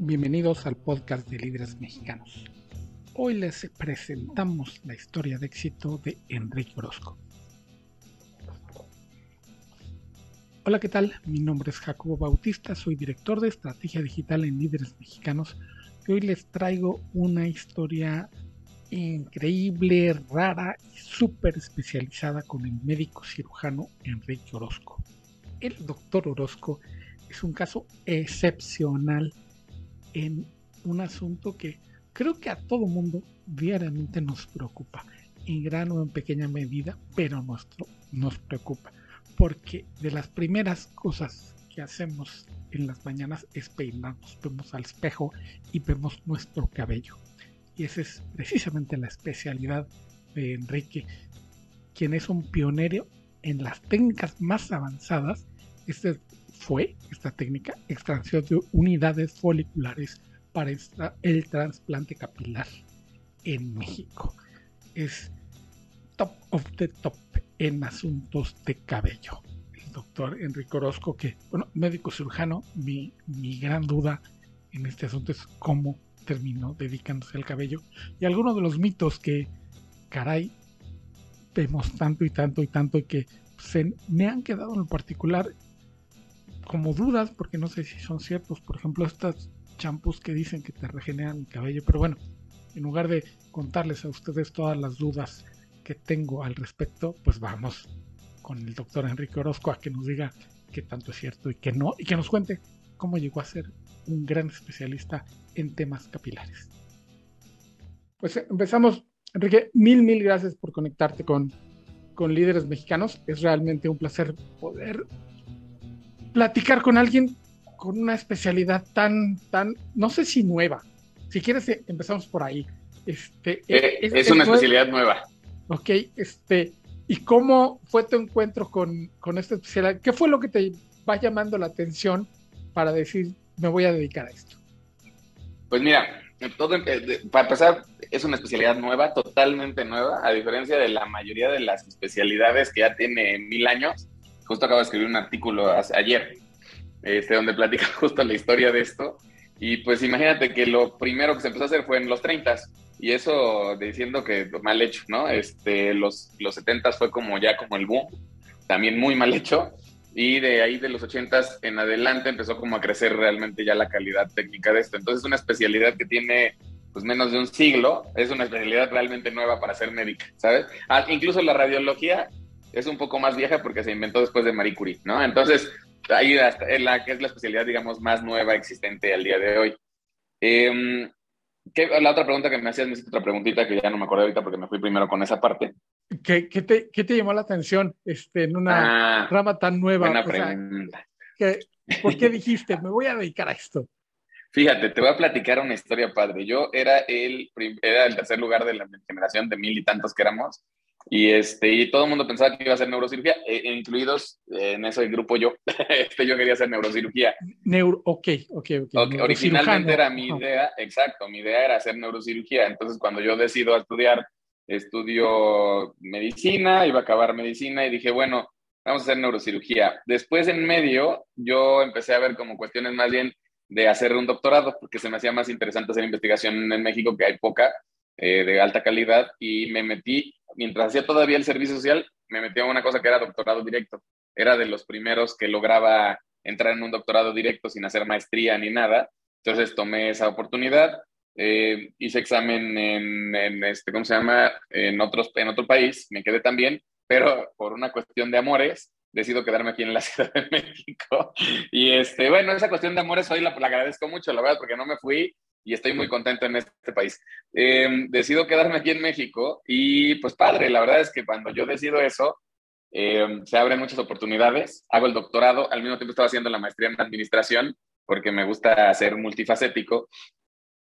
Bienvenidos al podcast de líderes mexicanos. Hoy les presentamos la historia de éxito de Enrique Orozco. Hola, ¿qué tal? Mi nombre es Jacobo Bautista, soy director de estrategia digital en líderes mexicanos y hoy les traigo una historia increíble, rara y súper especializada con el médico cirujano Enrique Orozco. El doctor Orozco es un caso excepcional en un asunto que creo que a todo mundo diariamente nos preocupa, en gran o en pequeña medida, pero nuestro, nos preocupa, porque de las primeras cosas que hacemos en las mañanas es peinarnos, vemos al espejo y vemos nuestro cabello. Y esa es precisamente la especialidad de Enrique, quien es un pionero en las técnicas más avanzadas. Este fue esta técnica extracción de unidades foliculares para el trasplante capilar en México. Es top of the top en asuntos de cabello. El doctor Enrique Orozco, que, bueno, médico cirujano, mi, mi gran duda en este asunto es cómo terminó dedicándose al cabello y algunos de los mitos que, caray, vemos tanto y tanto y tanto y que se me han quedado en lo particular como dudas, porque no sé si son ciertos. Por ejemplo, estas champús que dicen que te regeneran el cabello. Pero bueno, en lugar de contarles a ustedes todas las dudas que tengo al respecto, pues vamos con el doctor Enrique Orozco a que nos diga qué tanto es cierto y qué no, y que nos cuente cómo llegó a ser un gran especialista en temas capilares. Pues empezamos. Enrique, mil, mil gracias por conectarte con, con líderes mexicanos. Es realmente un placer poder platicar con alguien con una especialidad tan, tan, no sé si nueva. Si quieres, eh, empezamos por ahí. Este, eh, es, una especialidad nueva. Ok, este, ¿y cómo fue tu encuentro con, con esta especialidad? ¿Qué fue lo que te va llamando la atención para decir, me voy a dedicar a esto? Pues mira, todo, para empezar, es una especialidad nueva, totalmente nueva, a diferencia de la mayoría de las especialidades que ya tiene mil años justo acabo de escribir un artículo ayer, este, donde platica justo la historia de esto. Y pues imagínate que lo primero que se empezó a hacer fue en los 30 y eso diciendo que mal hecho, ¿no? Este, los, los 70 fue como ya como el boom, también muy mal hecho. Y de ahí de los 80 en adelante empezó como a crecer realmente ya la calidad técnica de esto. Entonces es una especialidad que tiene pues menos de un siglo, es una especialidad realmente nueva para ser médica, ¿sabes? Ah, incluso la radiología es un poco más vieja porque se inventó después de Marie Curie, ¿no? Entonces, ahí es la que es la especialidad, digamos, más nueva existente al día de hoy. Eh, la otra pregunta que me hacías, me hiciste otra preguntita que ya no me acuerdo ahorita porque me fui primero con esa parte. ¿Qué, qué, te, qué te, llamó la atención este, en una ah, rama tan nueva? Buena pregunta. ¿Por qué dijiste, me voy a dedicar a esto? Fíjate, te voy a platicar una historia padre. Yo era el, era el tercer lugar de la generación de mil y tantos que éramos y, este, y todo el mundo pensaba que iba a hacer neurocirugía, e, e incluidos en ese grupo yo. este, yo quería hacer neurocirugía. Neuro, ok, ok, ok. originalmente era mi idea, exacto, mi idea era hacer neurocirugía. Entonces, cuando yo decido estudiar, estudio medicina, iba a acabar medicina y dije, bueno, vamos a hacer neurocirugía. Después, en medio, yo empecé a ver como cuestiones más bien de hacer un doctorado, porque se me hacía más interesante hacer investigación en México, que hay poca, eh, de alta calidad, y me metí mientras hacía todavía el servicio social, me metí a una cosa que era doctorado directo. Era de los primeros que lograba entrar en un doctorado directo sin hacer maestría ni nada. Entonces tomé esa oportunidad, eh, hice examen en, este, ¿cómo se llama? En, otros, en otro país, me quedé también, pero por una cuestión de amores, decido quedarme aquí en la Ciudad de México. Y este, bueno, esa cuestión de amores hoy la, la agradezco mucho, la verdad, porque no me fui y estoy muy contento en este país. Em, decido quedarme aquí en México y pues padre, la verdad es que cuando yo decido eso, em, se abren muchas oportunidades. Hago el doctorado, al mismo tiempo estaba haciendo la maestría en administración porque me gusta ser multifacético.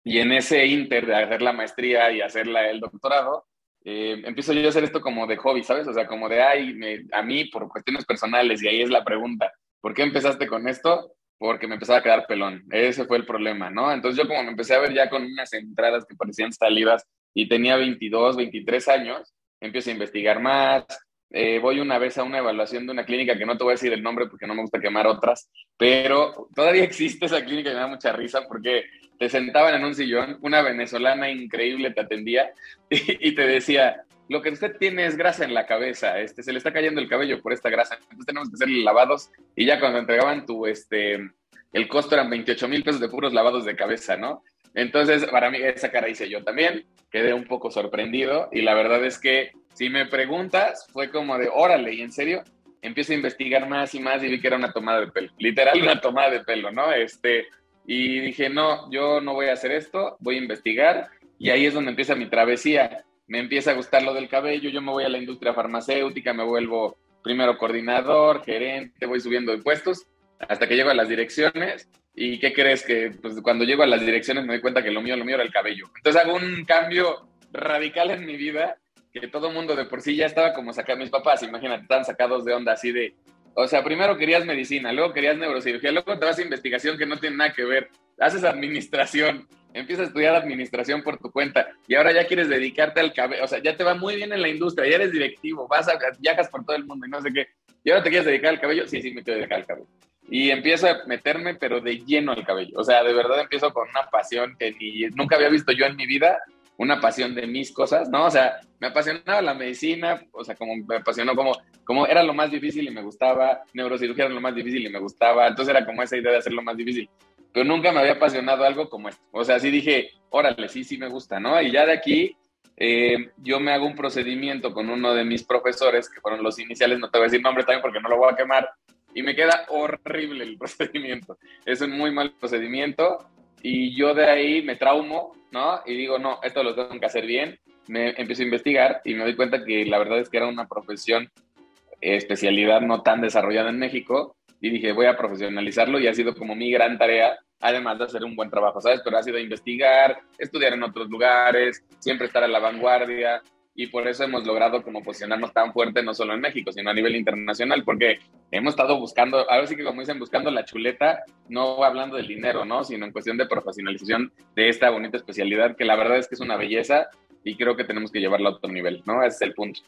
Y en ese inter de hacer la maestría y hacer el doctorado, em, empiezo yo a hacer esto como de hobby, ¿sabes? O sea, como de, ay, a mí por cuestiones personales, y ahí es la pregunta, ¿por qué empezaste con esto? Porque me empezaba a quedar pelón. Ese fue el problema, ¿no? Entonces yo como me empecé a ver ya con unas entradas que parecían salidas y tenía 22, 23 años, empiezo a investigar más, eh, voy una vez a una evaluación de una clínica que no te voy a decir el nombre porque no me gusta quemar otras, pero todavía existe esa clínica y me da mucha risa porque te sentaban en un sillón, una venezolana increíble te atendía y, te decía, lo que usted tiene es grasa en la cabeza, este, se le está cayendo el cabello por esta grasa, entonces tenemos que hacerle lavados y ya cuando entregaban tu, este, el costo eran 28 mil pesos de puros lavados de cabeza, ¿no? Entonces, para mí, esa cara hice yo también, quedé un poco sorprendido y la verdad es que si me preguntas, fue como de, órale, ¿y en serio? Empiezo a investigar más y más y vi que era una tomada de pelo, literal una tomada de pelo, ¿no? Este, y dije, no, yo no voy a hacer esto, voy a investigar y ahí es donde empieza mi travesía. Me empieza a gustar lo del cabello, yo me voy a la industria farmacéutica, me vuelvo primero coordinador, gerente, voy subiendo de puestos hasta que llego a las direcciones. ¿Y qué crees? Que pues, cuando llego a las direcciones me doy cuenta que lo mío, lo mío era el cabello. Entonces hago un cambio radical en mi vida que todo mundo de por sí ya estaba como sacando mis papás, imagínate, están sacados de onda así de, o sea, primero querías medicina, luego querías neurocirugía, luego te vas a investigación que no tiene nada que ver, haces administración, empiezas a estudiar administración por tu cuenta y ahora ya quieres dedicarte al cabello, o sea, ya te va muy bien en la industria, ya eres directivo, vas a, viajas por todo el mundo y no sé qué, y ahora te quieres dedicar al cabello, sí, sí, me quiero dedicar al cabello. Y empiezo a meterme, pero de lleno al cabello. O sea, de verdad empiezo con una pasión que ni, nunca había visto yo en mi vida una pasión de mis cosas, ¿no? O sea, me apasionaba la medicina, o sea, como me apasionó como, como era lo más difícil y me gustaba, neurocirugía era lo más difícil y me gustaba, entonces era como esa idea de hacer lo más difícil, pero nunca me había apasionado algo como esto, o sea, sí dije, órale, sí, sí me gusta, ¿no? Y ya de aquí eh, yo me hago un procedimiento con uno de mis profesores, que fueron los iniciales, no te voy a decir nombre también porque no lo voy a quemar, y me queda horrible el procedimiento, es un muy mal procedimiento, y yo de ahí me traumo, ¿no? Y digo, no, esto lo tengo que hacer bien. Me empiezo a investigar y me doy cuenta que la verdad es que era una profesión, especialidad no tan desarrollada en México. Y dije, voy a profesionalizarlo y ha sido como mi gran tarea, además de hacer un buen trabajo, ¿sabes? Pero ha sido investigar, estudiar en otros lugares, siempre estar a la vanguardia, y por eso hemos logrado como posicionarnos tan fuerte no solo en México, sino a nivel internacional, porque hemos estado buscando, ahora sí que como dicen, buscando la chuleta, no hablando del dinero, ¿no? Sino en cuestión de profesionalización de esta bonita especialidad, que la verdad es que es una belleza y creo que tenemos que llevarla a otro nivel, ¿no? Ese es el punto.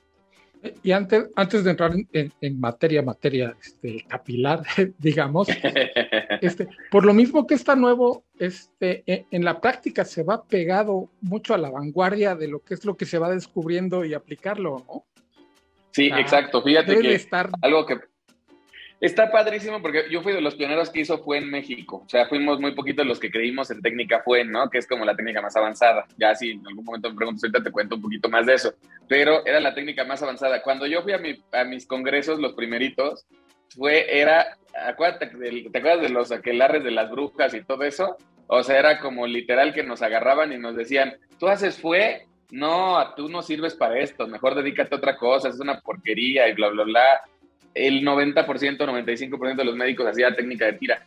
Y antes, antes de entrar en, materia, materia este, capilar, digamos, este, por lo mismo que está nuevo, este, e, en, la práctica se va pegado mucho a la vanguardia de lo que es lo que se va descubriendo y aplicarlo, ¿no? Sí, exacto. Fíjate que estar... algo que Está padrísimo porque yo fui de los pioneros que hizo fue en México. O sea, fuimos muy poquitos los que creímos en técnica fue, ¿no? Que es como la técnica más avanzada. Ya si en algún momento me preguntas ahorita te cuento un poquito más de eso. Pero era la técnica más avanzada. Cuando yo fui a, a mis congresos, los primeritos, fue, era, acuérdate, ¿te acuerdas de los aquelarres de las brujas y todo eso? O sea, era como literal que nos agarraban y nos decían, tú haces fue, no, tú no sirves para esto, mejor dedícate a otra cosa, es una porquería y bla, bla, bla el 90%, 95% de los médicos hacía técnica de tira.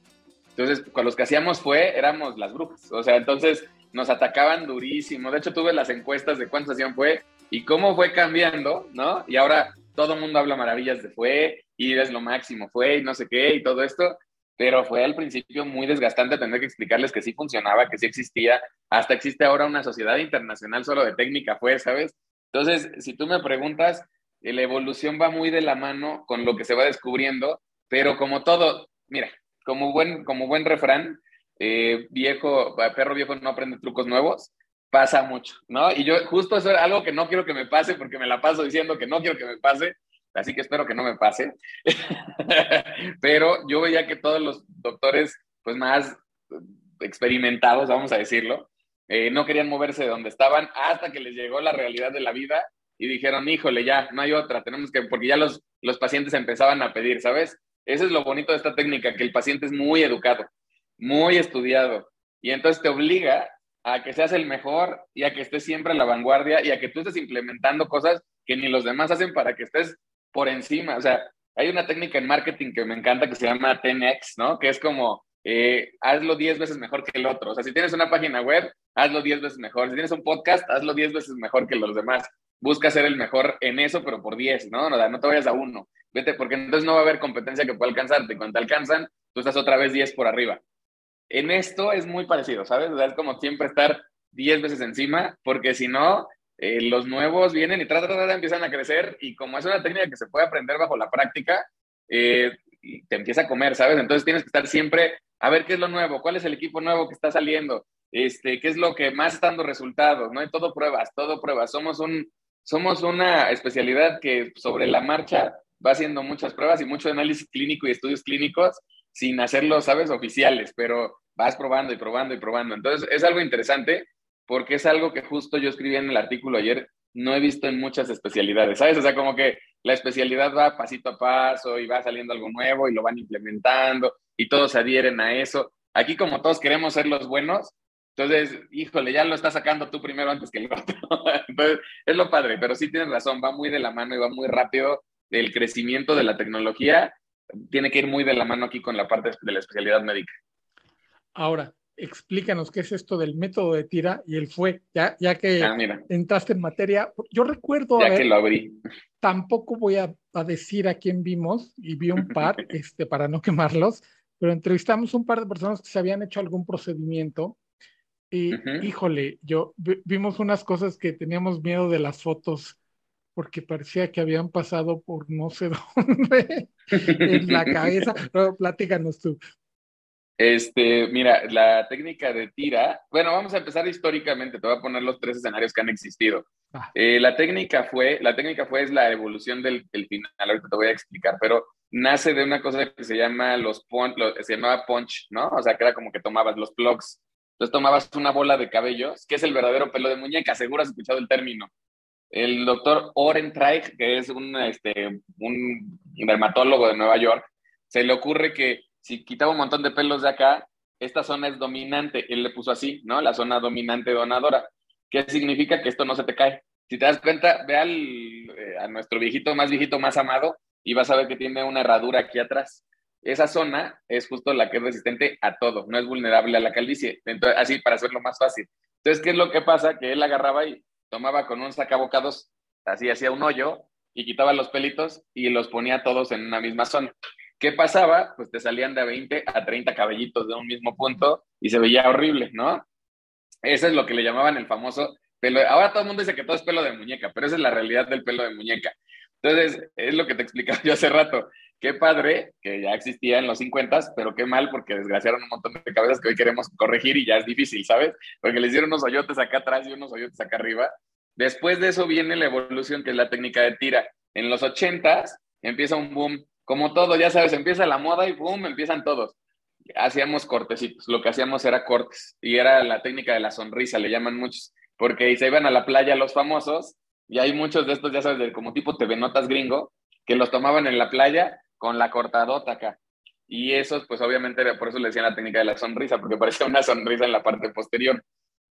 Entonces, con los que hacíamos fue, éramos las brujas. O sea, entonces nos atacaban durísimo. De hecho, tuve las encuestas de cuántos hacían fue y cómo fue cambiando, ¿no? Y ahora todo el mundo habla maravillas de fue y es lo máximo, fue y no sé qué y todo esto. Pero fue al principio muy desgastante tener que explicarles que sí funcionaba, que sí existía. Hasta existe ahora una sociedad internacional solo de técnica fue, ¿sabes? Entonces, si tú me preguntas, la evolución va muy de la mano con lo que se va descubriendo, pero como todo, mira, como buen, como buen refrán, eh, viejo, perro viejo no aprende trucos nuevos, pasa mucho, ¿no? Y yo justo eso es algo que no quiero que me pase porque me la paso diciendo que no quiero que me pase, así que espero que no me pase. Pero yo veía que todos los doctores, pues más experimentados, vamos a decirlo, eh, no querían moverse de donde estaban hasta que les llegó la realidad de la vida y dijeron, híjole, ya, no hay otra, tenemos que, porque ya los, los pacientes empezaban a pedir, ¿sabes? Eso es lo bonito de esta técnica, que el paciente es muy educado, muy estudiado, y entonces te obliga a que seas el mejor y a que estés siempre a la vanguardia y a que tú estés implementando cosas que ni los demás hacen para que estés por encima. O sea, hay una técnica en marketing que me encanta que se llama 10X, ¿no? Que es como, eh, hazlo 10 veces mejor que el otro. O sea, si tienes una página web, hazlo 10 veces mejor. Si tienes un podcast, hazlo 10 veces mejor que los demás busca ser el mejor en eso, pero por 10, ¿no? No, no te vayas a uno. Vete, porque entonces no va a haber competencia que pueda alcanzarte. Cuando te alcanzan, tú estás otra vez 10 por arriba. En esto es muy parecido, ¿sabes? O sea, es como siempre estar 10 veces encima, porque si no, eh, los nuevos vienen y trata, empiezan a crecer y como es una técnica que se puede aprender bajo la práctica, eh, te empieza a comer, ¿sabes? Entonces tienes que estar siempre a ver qué es lo nuevo, cuál es el equipo nuevo que está saliendo, este, qué es lo que más está dando resultados, ¿no? hay todo pruebas, todo pruebas. Somos, un, somos una especialidad que sobre la marcha va haciendo muchas pruebas y mucho análisis clínico y estudios clínicos sin hacerlo, ¿sabes? Oficiales, pero vas probando y probando y probando. Entonces, es algo interesante porque es algo que justo yo escribí en el artículo ayer, no he visto en muchas especialidades, ¿sabes? O sea, como que la especialidad va pasito a paso y va saliendo algo nuevo y lo van implementando y todos se adhieren a eso. Aquí como todos queremos ser los buenos, entonces, híjole, ya lo estás sacando tú primero antes que el otro. Entonces, es lo padre, pero sí tienes razón, va muy de la mano y va muy rápido el crecimiento de la tecnología. Tiene que ir muy de la mano aquí con la parte de la especialidad médica. Ahora, explícanos qué es esto del método de tira y el fue, ya, ya que ah, entraste en materia. Yo recuerdo. Ya que lo abrí. Tampoco voy a, decir a quién vimos, y vi un par, este, para no quemarlos, pero entrevistamos un par de personas que se habían hecho algún procedimiento. Y híjole, yo vimos unas cosas que teníamos miedo de las fotos porque parecía que habían pasado por no sé dónde en la cabeza. Pero platícanos tú. Este, mira, la técnica de tira, bueno, vamos a empezar históricamente, te voy a poner los tres escenarios que han existido. Ah. Eh, la técnica fue, la técnica fue es la evolución del, final, ahorita te voy a explicar, pero nace de una cosa que se llama los punch, se llamaba punch, ¿no? O sea, que era como que tomabas los plugs, entonces tomabas una bola de cabellos, que es el verdadero pelo de muñeca, seguro has escuchado el término. El doctor Oren Treich, que es un, este, un dermatólogo de Nueva York, se le ocurre que si quitaba un montón de pelos de acá, esta zona es dominante. Él le puso así, ¿no? La zona dominante donadora. ¿Qué significa que esto no se te cae? Si te das cuenta, ve al, eh, a nuestro viejito más viejito, más amado, y vas a ver que tiene una herradura aquí atrás. Esa zona es justo la que es resistente a todo, no es vulnerable a la calvicie. Entonces, así para hacerlo más fácil. Entonces, ¿qué es lo que pasa? Que él agarraba y tomaba con un sacabocados, así hacía un hoyo, y quitaba los pelitos y los ponía todos en una misma zona. ¿Qué pasaba? Pues te salían de 20 a 30 cabellitos de un mismo punto y se veía horrible, ¿no? Eso es lo que le llamaban el famoso pelo. Ahora todo el mundo dice que todo es pelo de muñeca, pero esa es la realidad del pelo de muñeca. Entonces, es lo que te explicaba yo hace rato. Qué padre que ya existía en los 50, pero qué mal porque desgraciaron un montón de cabezas que hoy queremos corregir y ya es difícil, ¿sabes? Porque le hicieron unos hoyotes acá atrás y unos hoyotes acá arriba. Después de eso viene la evolución, que es la técnica de tira. En los 80 empieza un boom como todo, ya sabes, empieza la moda y boom, empiezan todos. Hacíamos cortecitos, lo que hacíamos era cortes y era la técnica de la sonrisa, le llaman muchos, porque se iban a la playa los famosos y hay muchos de estos, ya sabes, como tipo TV Notas gringo, que los tomaban en la playa con la cortadota acá. Y esos, pues obviamente, por eso le decían la técnica de la sonrisa, porque parecía una sonrisa en la parte posterior.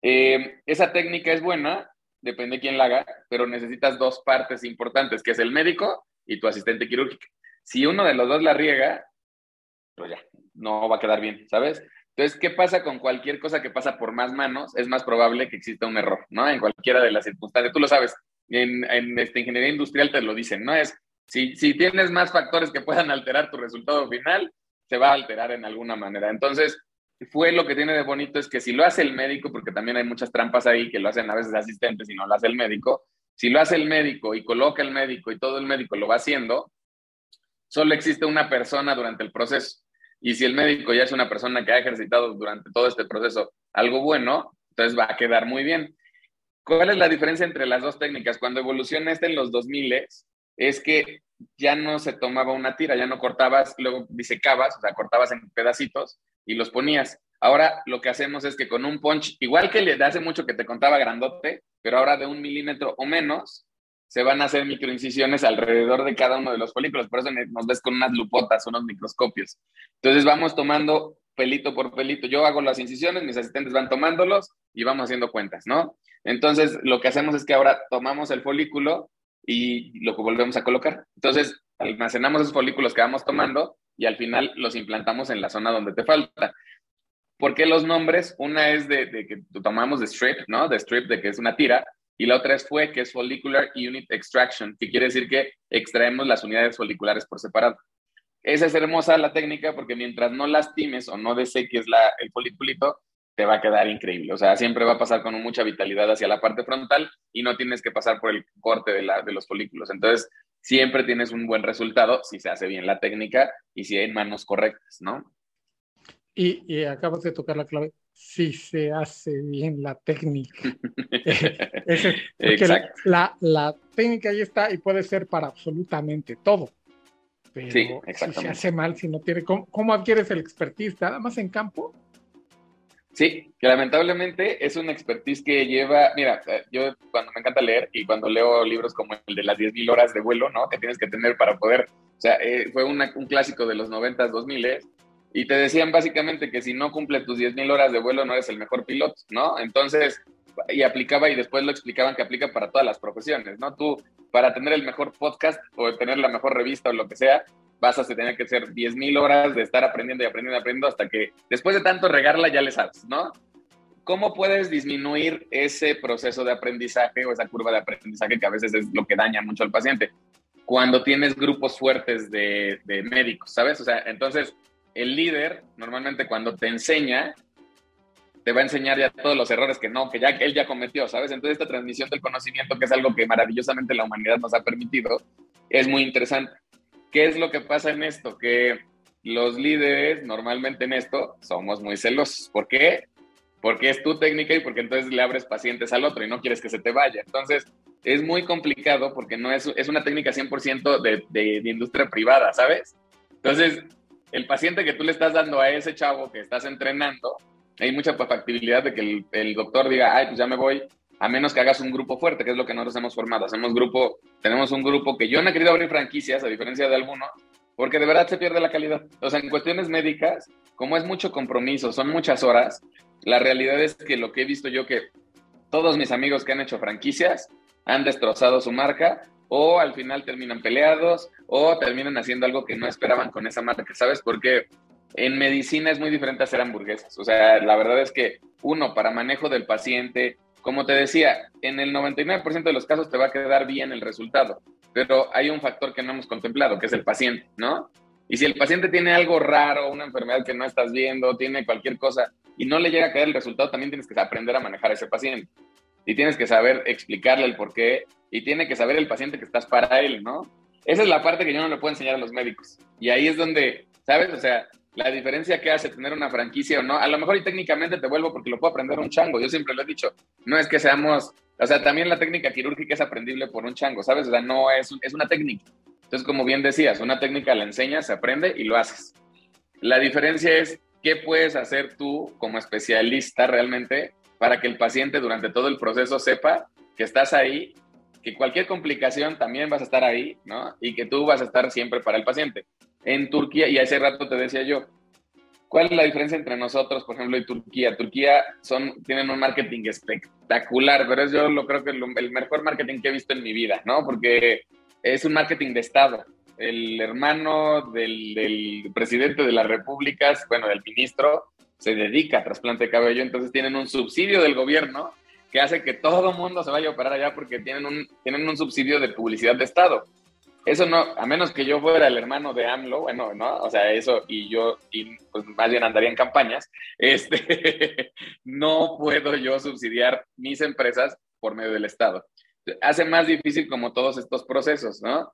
Eh, esa técnica es buena, depende de quién la haga, pero necesitas dos partes importantes, que es el médico y tu asistente quirúrgico si uno de los dos la riega, pues ya, no va a quedar bien, ¿sabes? Entonces, ¿qué pasa con cualquier cosa que pasa por más manos? Es más probable que exista un error, ¿no? En cualquiera de las circunstancias. Tú lo sabes, en, en esta ingeniería industrial te lo dicen, ¿no? Es, si, tienes más factores que puedan alterar tu resultado final, se va a alterar en alguna manera. Entonces, fue lo que tiene de bonito es que si lo hace el médico, porque también hay muchas trampas ahí que lo hacen a veces asistentes y no lo hace el médico, si lo hace el médico y coloca el médico y todo el médico lo va haciendo, solo existe una persona durante el proceso. Y si el médico ya es una persona que ha ejercitado durante todo este proceso algo bueno, entonces va a quedar muy bien. ¿Cuál es la diferencia entre las dos técnicas? Cuando evoluciona este en los 2000 es que ya no se tomaba una tira, ya no cortabas, luego disecabas, o sea, cortabas en pedacitos y los ponías. Ahora lo que hacemos es que con un punch, igual que le hace mucho que te contaba grandote, pero ahora de un milímetro o menos, se van a hacer microincisiones alrededor de cada uno de los folículos. Por eso nos ves con unas lupotas, unos microscopios. Entonces vamos tomando pelito por pelito. Yo hago las incisiones, mis asistentes van tomándolos y vamos haciendo cuentas, ¿no? Entonces lo que hacemos es que ahora tomamos el folículo y lo volvemos a colocar. Entonces almacenamos esos folículos que vamos tomando y al final los implantamos en la zona donde te falta. ¿Por qué los nombres? Una es de, que tomamos de strip, ¿no? De strip, de que es una tira, y la otra es fue, que es Follicular Unit Extraction, que quiere decir que extraemos las unidades foliculares por separado. Esa es hermosa la técnica porque mientras no lastimes o no deseques la, el foliculito, te va a quedar increíble. O sea, siempre va a pasar con mucha vitalidad hacia la parte frontal y no tienes que pasar por el corte de, la, de los folículos. Entonces, siempre tienes un buen resultado si se hace bien la técnica y si hay manos correctas, ¿no? Y, acabas de tocar la clave, si se hace bien la técnica. Exacto. La, la, técnica ahí está y puede ser para absolutamente todo. Pero sí, si se hace mal, si no tiene, ¿cómo, ¿cómo, adquieres el expertise? ¿Nada más en campo? Sí, que lamentablemente es una expertise que lleva, mira, eh, yo cuando me encanta leer y cuando leo libros como el de las 10.000 horas de vuelo, ¿no? Que tienes que tener para poder, o sea, eh, fue un clásico de los 90s, 2000 y te decían básicamente que si no cumples tus 10.000 horas de vuelo no eres el mejor piloto, ¿no? Entonces, y aplicaba y después lo explicaban que aplica para todas las profesiones, ¿no? Tú, para tener el mejor podcast o tener la mejor revista o lo que sea, vas a tener que hacer 10.000 horas de estar aprendiendo y aprendiendo y aprendiendo hasta que después de tanto regarla ya le sabes, ¿no? ¿Cómo puedes disminuir ese proceso de aprendizaje o esa curva de aprendizaje que a veces es lo que daña mucho al paciente? Cuando tienes grupos fuertes de, de médicos, ¿sabes? O sea, entonces el líder normalmente cuando te enseña, te va a enseñar ya todos los errores que no, que ya él ya cometió, ¿sabes? Entonces esta transmisión del conocimiento, que es algo que maravillosamente la humanidad nos ha permitido, es muy interesante. ¿Qué es lo que pasa en esto? Que los líderes normalmente en esto somos muy celosos. ¿Por qué? Porque es tu técnica y porque entonces le abres pacientes al otro y no quieres que se te vaya. Entonces es muy complicado porque no es, es una técnica 100% de, de, de industria privada, ¿sabes? Entonces el paciente que tú le estás dando a ese chavo que estás entrenando, hay mucha factibilidad de que el, doctor diga, ay, pues ya me voy, a menos que hagas un grupo fuerte, que es lo que nosotros hemos formado. Hacemos grupo, tenemos un grupo que yo no he querido abrir franquicias, a diferencia de algunos, porque de verdad se pierde la calidad. O sea, en cuestiones médicas, como es mucho compromiso, son muchas horas, la realidad es que lo que he visto yo que todos mis amigos que han hecho franquicias han destrozado su marca o al final terminan peleados o terminan haciendo algo que no esperaban con esa marca, ¿sabes? Porque en medicina es muy diferente hacer hamburguesas. O sea, la verdad es que uno, para manejo del paciente, como te decía, en el 99% de los casos te va a quedar bien el resultado, pero hay un factor que no hemos contemplado, que es el paciente, ¿no? Y si el paciente tiene algo raro, una enfermedad que no estás viendo, tiene cualquier cosa y no le llega a caer el resultado, también tienes que aprender a manejar a ese paciente. Y tienes que saber explicarle el por qué y tiene que saber el paciente que estás para él, ¿no? Esa es la parte que yo no le puedo enseñar a los médicos. Y ahí es donde, ¿sabes? O sea, la diferencia que hace tener una franquicia o no, a lo mejor y técnicamente te vuelvo porque lo puedo aprender un chango, yo siempre lo he dicho, no es que seamos, o sea, también la técnica quirúrgica es aprendible por un chango, ¿sabes? O sea, no es, es una técnica. Entonces, como bien decías, una técnica la enseñas, se aprende y lo haces. La diferencia es qué puedes hacer tú como especialista realmente para que el paciente durante todo el proceso sepa que estás ahí que cualquier complicación también vas a estar ahí, ¿no? Y que tú vas a estar siempre para el paciente. En Turquía, y hace rato te decía yo, ¿cuál es la diferencia entre nosotros, por ejemplo, y Turquía? Turquía son, tienen un marketing espectacular, pero es yo lo creo que el, el mejor marketing que he visto en mi vida, ¿no? Porque es un marketing de Estado. El hermano del, del presidente de las repúblicas, bueno, del ministro, se dedica a trasplante de cabello, entonces tienen un subsidio del gobierno que hace que todo mundo se vaya a operar allá porque tienen un, tienen un subsidio de publicidad de Estado. Eso no, a menos que yo fuera el hermano de AMLO, bueno, ¿no? O sea, eso y yo, y pues más bien andaría en campañas, este, no puedo yo subsidiar mis empresas por medio del Estado. Hace más difícil como todos estos procesos, ¿no?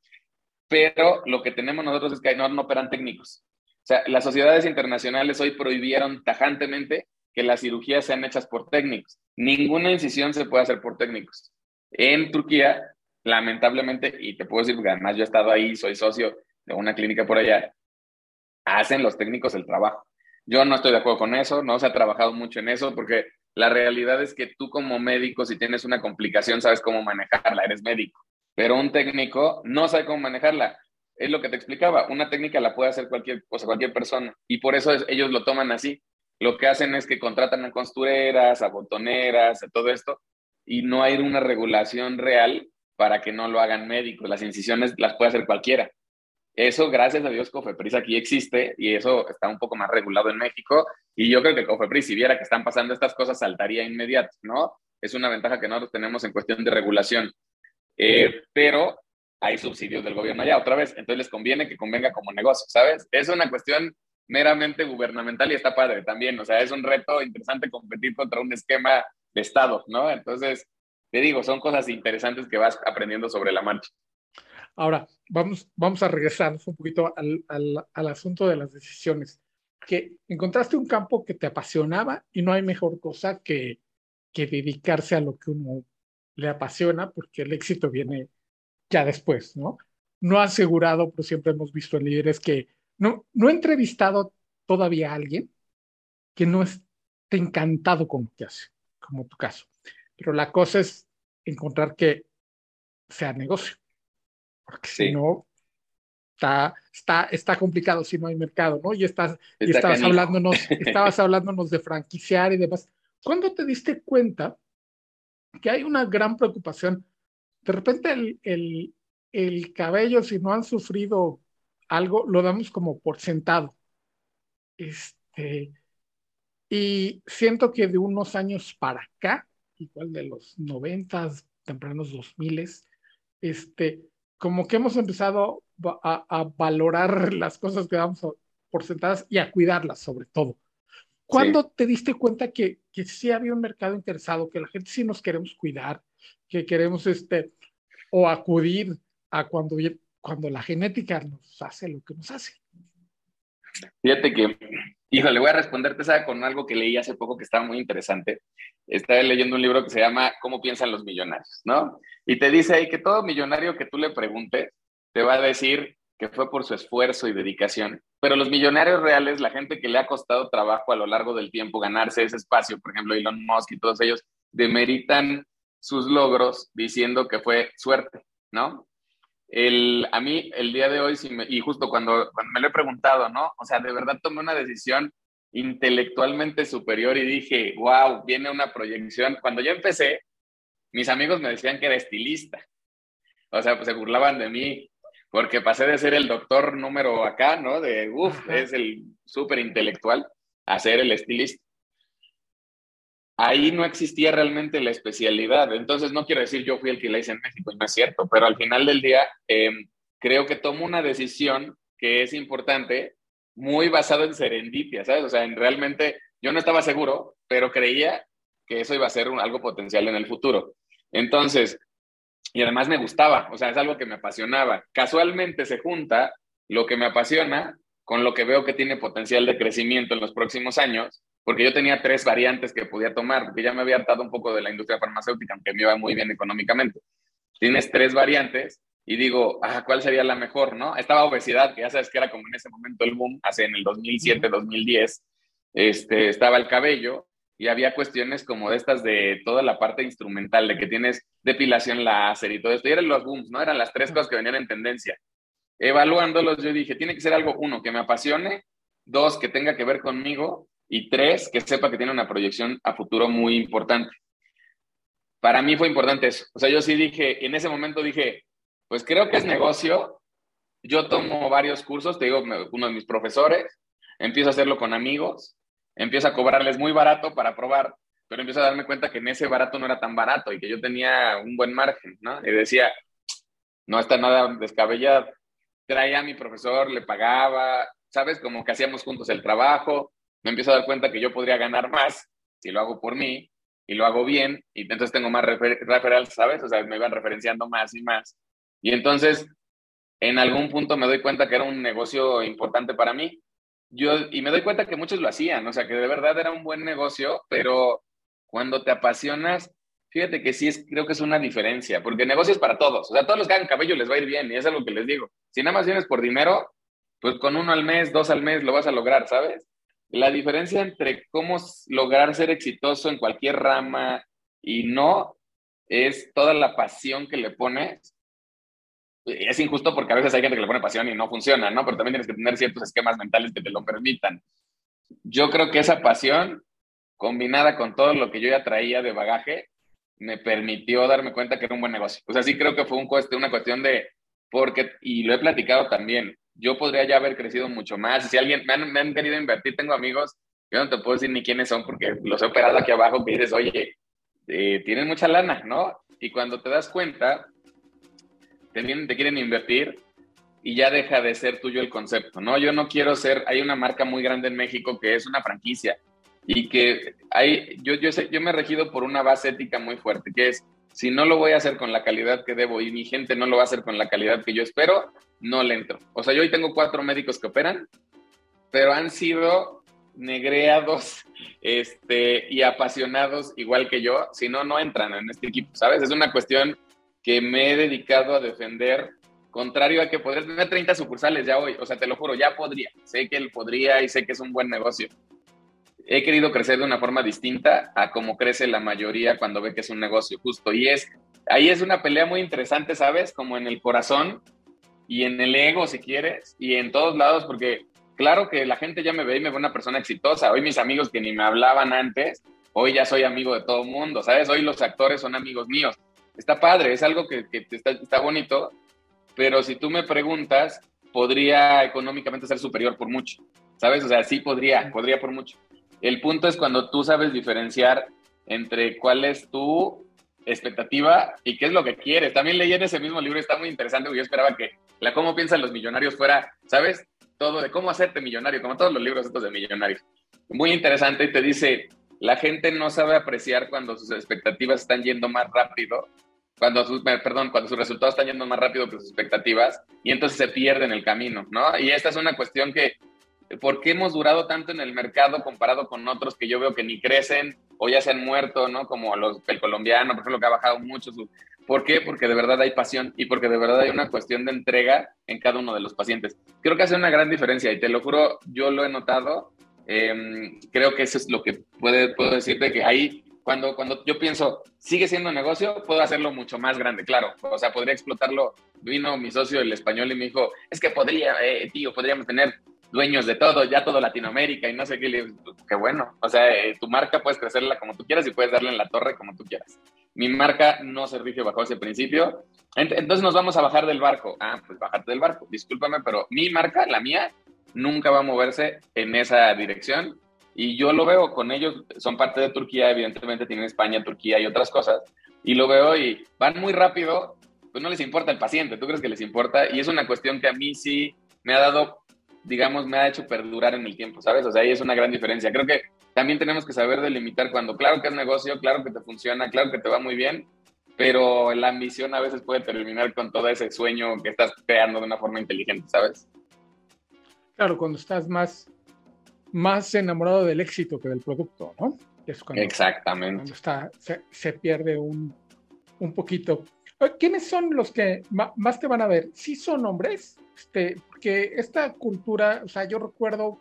Pero lo que tenemos nosotros es que no, no operan técnicos. O sea, las sociedades internacionales hoy prohibieron tajantemente que las cirugías sean hechas por técnicos. Ninguna incisión se puede hacer por técnicos. En Turquía, lamentablemente, y te puedo decir, porque además yo he estado ahí, soy socio de una clínica por allá, hacen los técnicos el trabajo. Yo no estoy de acuerdo con eso, no se ha trabajado mucho en eso, porque la realidad es que tú como médico, si tienes una complicación, sabes cómo manejarla, eres médico, pero un técnico no sabe cómo manejarla. Es lo que te explicaba, una técnica la puede hacer cualquier, cualquier persona, y por eso ellos lo toman así lo que hacen es que contratan a costureras, a botoneras, a todo esto, y no hay una regulación real para que no lo hagan médicos. Las incisiones las puede hacer cualquiera. Eso, gracias a Dios, Cofepris aquí existe y eso está un poco más regulado en México. Y yo creo que Cofepris, si viera que están pasando estas cosas, saltaría inmediato, ¿no? Es una ventaja que nosotros tenemos en cuestión de regulación. Eh, pero hay subsidios del gobierno allá, otra vez. Entonces les conviene que convenga como negocio, ¿sabes? Es una cuestión meramente gubernamental y está padre también. O sea, es un reto interesante competir contra un esquema de Estado, ¿no? Entonces, te digo, son cosas interesantes que vas aprendiendo sobre la marcha. Ahora, vamos, vamos a regresarnos un poquito al, al, asunto de las decisiones. Que encontraste un campo que te apasionaba y no hay mejor cosa que, que dedicarse a lo que uno le apasiona, porque el éxito viene ya después, ¿no? No asegurado, pero siempre hemos visto en líderes que no, no he entrevistado todavía a alguien que no esté encantado con lo que hace, como tu caso. Pero la cosa es encontrar que sea negocio, porque si no, está, está, está complicado si no hay mercado, ¿no? Y, estás, y estabas, hablándonos, estabas hablándonos de franquiciar y demás. ¿Cuándo te diste cuenta que hay una gran preocupación? De repente el, el, el cabello, si no han sufrido algo, lo damos como por sentado. Este, y siento que de unos años para acá, igual de los noventas, tempranos dos miles, este, como que hemos empezado a, valorar las cosas que damos por sentadas y a cuidarlas sobre todo. ¿Cuándo te diste cuenta que, que sí había un mercado interesado, que la gente sí nos queremos cuidar, que queremos este, o acudir a cuando cuando la genética nos hace lo que nos hace. Fíjate que, híjole, voy a responderte esa con algo que leí hace poco que estaba muy interesante. Estaba leyendo un libro que se llama ¿Cómo piensan los millonarios? ¿no? Y te dice ahí que todo millonario que tú le preguntes te va a decir que fue por su esfuerzo y dedicación. Pero los millonarios reales, la gente que le ha costado trabajo a lo largo del tiempo ganarse ese espacio, por ejemplo, Elon Musk y todos ellos, demeritan sus logros diciendo que fue suerte, ¿no? El, a mí el día de hoy, y justo cuando, cuando me lo he preguntado, ¿no? O sea, de verdad tomé una decisión intelectualmente superior y dije, wow, viene una proyección. Cuando yo empecé, mis amigos me decían que era estilista. O sea, pues se burlaban de mí porque pasé de ser el doctor número acá, ¿no? De, uff, es el súper intelectual, a ser el estilista ahí no existía realmente la especialidad. Entonces, no quiero decir yo fui el que la hice en México, y no es cierto, pero al final del día em, creo que tomo una decisión que es importante, muy basada en serendipia, ¿sabes? O sea, en realmente yo no estaba seguro, pero creía que eso iba a ser algo potencial en el futuro. Entonces, y además me gustaba, o sea, es algo que me apasionaba. Casualmente se junta lo que me apasiona con lo que veo que tiene potencial de crecimiento en los próximos años porque yo tenía tres variantes que podía tomar, porque ya me había hartado un poco de la industria farmacéutica, aunque me iba muy bien económicamente. Tienes tres variantes y digo, ah, ¿cuál sería la mejor, no? Estaba obesidad, que ya sabes que era como en ese momento el boom, hace en el 2007, 2010, este, estaba el cabello y había cuestiones como de estas de toda la parte instrumental, de que tienes depilación láser y todo esto, y eran los booms, ¿no? Eran las tres cosas que venían en tendencia. Evaluándolos, yo dije, tiene que ser algo, uno, que me apasione, dos, que tenga que ver conmigo, y tres, que sepa que tiene una proyección a futuro muy importante. Para mí fue importante eso. O sea, yo sí dije, en ese momento dije, pues creo que es negocio. Yo tomo varios cursos, te digo, uno de mis profesores, empiezo a hacerlo con amigos, empiezo a cobrarles muy barato para probar, pero empiezo a darme cuenta que en ese barato no era tan barato y que yo tenía un buen margen, ¿no? Y decía, no está nada descabellado. Traía a mi profesor, le pagaba, ¿sabes? Como que hacíamos juntos el trabajo, me empiezo a dar cuenta que yo podría ganar más si lo hago por mí y lo hago bien, y entonces tengo más refer ¿sabes? O sea, me iban referenciando más y más. Y entonces, en algún punto me doy cuenta que era un negocio importante para mí. Yo, y me doy cuenta que muchos lo hacían, o sea, que de verdad era un buen negocio, pero cuando te apasionas, fíjate que sí es, creo que es una diferencia, porque negocio es para todos, o sea, todos los que hagan cabello les va a ir bien, y es algo que les digo. Si nada más vienes por dinero, pues con uno al mes, dos al mes lo vas a lograr, ¿sabes? La diferencia entre cómo lograr ser exitoso en cualquier rama y no es toda la pasión que le pones. Es injusto porque a veces hay gente que le pone pasión y no funciona, ¿no? Pero también tienes que tener ciertos esquemas mentales que te lo permitan. Yo creo que esa pasión, combinada con todo lo que yo ya traía de bagaje, me permitió darme cuenta que era un buen negocio. O sea, sí creo que fue un una cuestión de, porque, y lo he platicado también, yo podría ya haber crecido mucho más. Si alguien me han, querido invertir, tengo amigos, yo no te puedo decir ni quiénes son porque los he operado aquí abajo, que dices, oye, eh, tienen mucha lana, ¿no? Y cuando te das cuenta, te, te quieren invertir, y ya deja de ser tuyo el concepto, ¿no? Yo no quiero ser, hay una marca muy grande en México que es una franquicia y que hay, yo, yo, sé, yo me he regido por una base ética muy fuerte, que es, si no lo voy a hacer con la calidad que debo y mi gente no lo va a hacer con la calidad que yo espero, no le entro. O sea, yo hoy tengo cuatro médicos que operan, pero han sido negreados este, y apasionados igual que yo, si no, no entran en este equipo, ¿sabes? Es una cuestión que me he dedicado a defender, contrario a que podría tener 30 sucursales ya hoy, o sea, te lo juro, ya podría, sé que él podría y sé que es un buen negocio. He querido crecer de una forma distinta a como crece la mayoría cuando ve que es un negocio justo. Y es, ahí es una pelea muy interesante, ¿sabes? Como en el corazón y en el ego, si quieres, y en todos lados, porque claro que la gente ya me ve y me ve una persona exitosa. Hoy mis amigos que ni me hablaban antes, hoy ya soy amigo de todo el mundo, ¿sabes? Hoy los actores son amigos míos. Está padre, es algo que, está, está bonito, pero si tú me preguntas, podría económicamente ser superior por mucho, ¿sabes? O sea, sí podría, podría por mucho. El punto es cuando tú sabes diferenciar entre cuál es tu expectativa y qué es lo que quieres. También leí en ese mismo libro, está muy interesante, porque yo esperaba que la cómo piensan los millonarios fuera, ¿sabes? todo de cómo hacerte millonario, como todos los libros estos de millonarios. Muy interesante y te dice, la gente no sabe apreciar cuando sus expectativas están yendo más rápido, cuando sus, perdón, cuando sus resultados están yendo más rápido que sus expectativas y entonces se pierden el camino, ¿no? Y esta es una cuestión que, ¿por qué hemos durado tanto en el mercado comparado con otros que yo veo que ni crecen o ya se han muerto, ¿no? Como los, el colombiano, por ejemplo, que ha bajado mucho su, ¿Por qué? Porque de verdad hay pasión y porque de verdad hay una cuestión de entrega en cada uno de los pacientes. Creo que hace una gran diferencia y te lo juro, yo lo he notado. Em, creo que eso es lo que puede, puedo decirte que ahí, cuando, cuando yo pienso, sigue siendo un negocio, puedo hacerlo mucho más grande, claro. O sea, podría explotarlo. Vino mi socio, el español, y me dijo, es que podría, eh, tío, podríamos tener dueños de todo, ya todo Latinoamérica y no sé qué. Le qué bueno. O sea, eh, tu marca puedes crecerla como tú quieras y puedes darle en la torre como tú quieras. Mi marca no se rige bajo ese principio. Entonces nos vamos a bajar del barco. Ah, pues bajarte del barco. Discúlpame, pero mi marca, la mía, nunca va a moverse en esa dirección. Y yo lo veo con ellos, son parte de Turquía, evidentemente tienen España, Turquía y otras cosas. Y lo veo y van muy rápido, pues no les importa el paciente, ¿tú crees que les importa? Y es una cuestión que a mí sí me ha dado digamos, me ha hecho perdurar en el tiempo, ¿sabes? O sea, ahí es una gran diferencia. Creo que también tenemos que saber delimitar cuando, claro que es negocio, claro que te funciona, claro que te va muy bien, pero la ambición a veces puede terminar con todo ese sueño que estás creando de una forma inteligente, ¿sabes? Claro, cuando estás más, más enamorado del éxito que del producto, ¿no? Exactamente. Cuando está, se, pierde un, un poquito. ¿Quiénes son los que más te van a ver? ¿Sí son hombres? Este, porque esta cultura, o sea, yo recuerdo,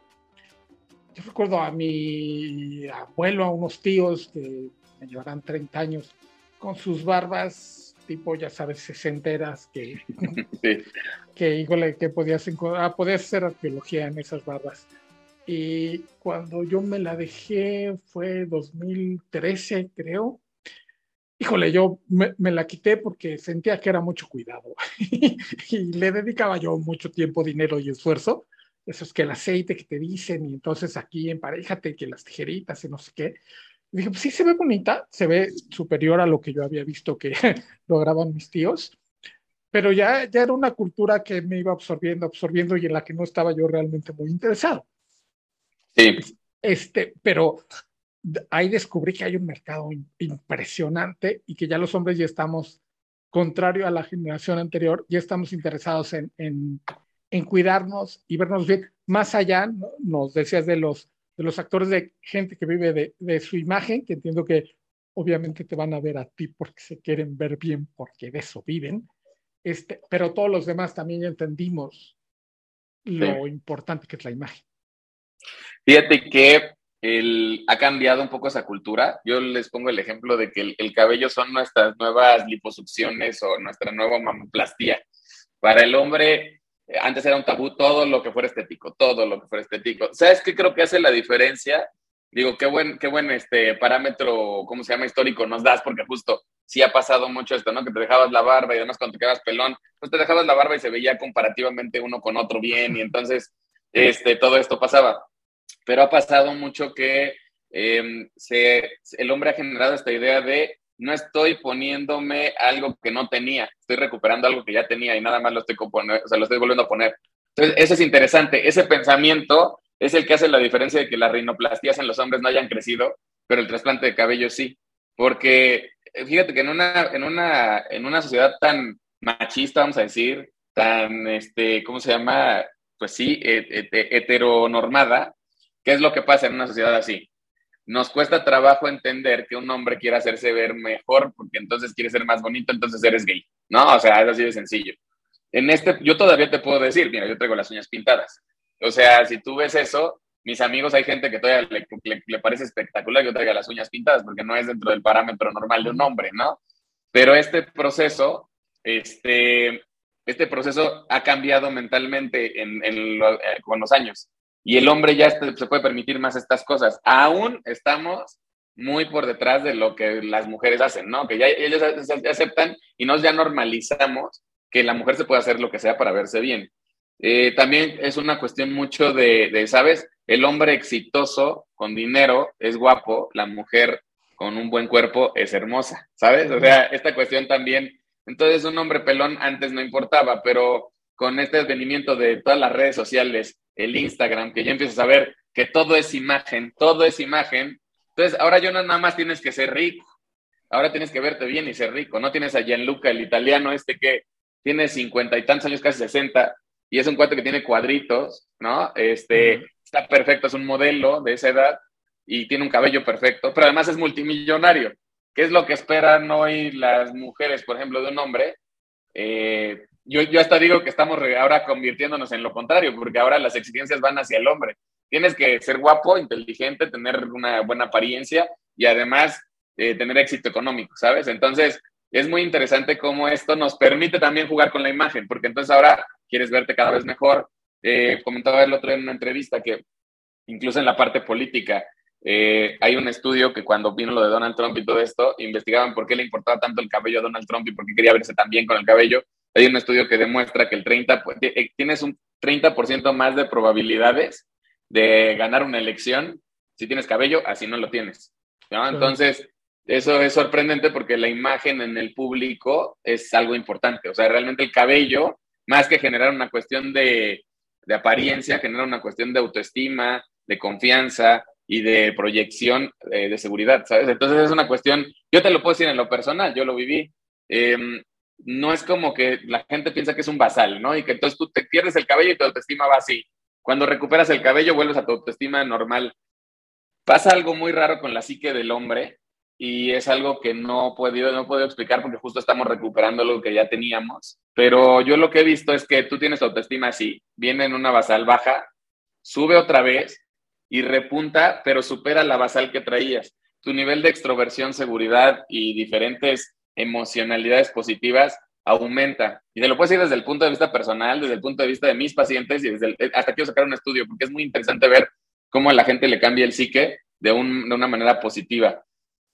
yo recuerdo a mi abuelo, a unos tíos que me llevarán 30 años, con sus barbas, tipo, ya sabes, sesenteras, que, sí. que híjole, que podías, ah, podías hacer arqueología en esas barbas. Y cuando yo me la dejé fue 2013, creo híjole, yo me, la quité porque sentía que era mucho cuidado y le dedicaba yo mucho tiempo, dinero y esfuerzo. Eso es que el aceite que te dicen y entonces aquí emparejate que las tijeritas y no sé qué. Y dije, pues sí se ve bonita, se ve superior a lo que yo había visto que lograban mis tíos, pero ya, ya era una cultura que me iba absorbiendo, absorbiendo y en la que no estaba yo realmente muy interesado. Sí. Este, pero ahí descubrí que hay un mercado impresionante y que ya los hombres ya estamos, contrario a la generación anterior, ya estamos interesados en, en, en cuidarnos y vernos bien. Más allá, nos decías de los, de los actores de gente que vive de, de su imagen, que entiendo que obviamente te van a ver a ti porque se quieren ver bien, porque de eso viven. Este, pero todos los demás también ya entendimos lo importante que es la imagen. Fíjate que el, ha cambiado un poco esa cultura. Yo les pongo el ejemplo de que el, cabello son nuestras nuevas liposucciones o nuestra nueva mamoplastía. Para el hombre, eh, antes era un tabú todo lo que fuera estético, todo lo que fuera estético. ¿Sabes qué creo que hace la diferencia? Digo, qué buen, qué buen este parámetro, ¿cómo se llama? Histórico nos das, porque justo sí ha pasado mucho esto, ¿no? Que te dejabas la barba y además cuando te quedabas pelón, pues te dejabas la barba y se veía comparativamente uno con otro bien y entonces este, todo esto pasaba pero ha pasado mucho que em, el hombre ha generado esta idea de no estoy poniéndome algo que no tenía, estoy recuperando algo que ya tenía y nada más lo estoy, o sea, lo estoy volviendo a poner. Entonces, eso es interesante. Ese pensamiento es el que hace la diferencia de que las rinoplastías en los hombres no hayan crecido, pero el trasplante de cabello sí. Porque eh, fíjate que en una, en una, en una sociedad tan machista, vamos a decir, tan, este, ¿cómo se llama? Pues sí, heteronormada, ¿qué es lo que pasa en una sociedad así? Nos cuesta trabajo entender que un hombre quiere hacerse ver mejor porque entonces quiere ser más bonito, entonces eres gay, ¿no? O sea, es así de sencillo. En este, yo todavía te puedo decir, mira, yo traigo las uñas pintadas. O sea, si tú ves eso, mis amigos, hay gente que todavía le, parece espectacular que yo traiga las uñas pintadas porque no es dentro del parámetro normal de un hombre, ¿no? Pero este proceso, este, este proceso ha cambiado mentalmente en, eh, con los años y el hombre ya se puede permitir más estas cosas. Aún estamos muy por detrás de lo que las mujeres hacen, ¿no? Que ya ellos aceptan y nos ya normalizamos que la mujer se puede hacer lo que sea para verse bien. Eh, también es una cuestión mucho de, ¿sabes? El hombre exitoso con dinero es guapo, la mujer con un buen cuerpo es hermosa, ¿sabes? O sea, esta cuestión también, entonces un hombre pelón antes no importaba, pero con este advenimiento de todas las redes sociales, el Instagram, que ya empiezas a ver que todo es imagen, todo es imagen, entonces ahora yo no nada más tienes que ser rico, ahora tienes que verte bien y ser rico, no tienes a Gianluca, el italiano este que tiene cincuenta y tantos años, casi sesenta, y es un cuate que tiene cuadritos, ¿no? Este, está perfecto, es un modelo de esa edad y tiene un cabello perfecto, pero además es multimillonario. ¿Qué es lo que esperan hoy las mujeres, por ejemplo, de un hombre? Eh, yo, yo hasta digo que estamos ahora convirtiéndonos en lo contrario, porque ahora las exigencias van hacia el hombre. Tienes que ser guapo, inteligente, tener una buena apariencia y además eh, tener éxito económico, ¿sabes? Entonces, es muy interesante cómo esto nos permite también jugar con la imagen, porque entonces ahora quieres verte cada vez mejor. Eh, comentaba el otro en una entrevista que incluso en la parte política eh, hay un estudio que cuando vino lo de Donald Trump y todo esto, investigaban por qué le importaba tanto el cabello a Donald Trump y por qué quería verse tan bien con el cabello. Hay un estudio que demuestra que el 30, pues, eh, tienes un 30% más de probabilidades de ganar una elección si tienes cabello, así no lo tienes. Entonces, eso es sorprendente porque la imagen en el público es algo importante. O sea, realmente el cabello, más que generar una cuestión de, apariencia, genera una cuestión de autoestima, de confianza y de proyección eh, de seguridad, ¿sabes? Entonces es una cuestión, yo te lo puedo decir en lo personal, yo lo viví. Em, no es como que la gente piensa que es un basal, ¿no? Y que entonces tú te pierdes el cabello y tu autoestima va así. Cuando recuperas el cabello, vuelves a tu autoestima normal. Pasa algo muy raro con la psique del hombre, y es algo que no puedo, no puedo explicar porque justo estamos recuperando lo que ya teníamos. Pero yo lo que he visto es que tú tienes autoestima así, viene en una basal baja, sube otra vez y repunta, pero supera la basal que traías. Tu nivel de extroversión, seguridad y diferentes emocionalidades positivas aumenta. Y te lo puedo decir desde el punto de vista personal, desde el punto de vista de mis pacientes y desde hasta quiero sacar un estudio porque es muy interesante ver cómo a la gente le cambia el psique de, un, de una manera positiva.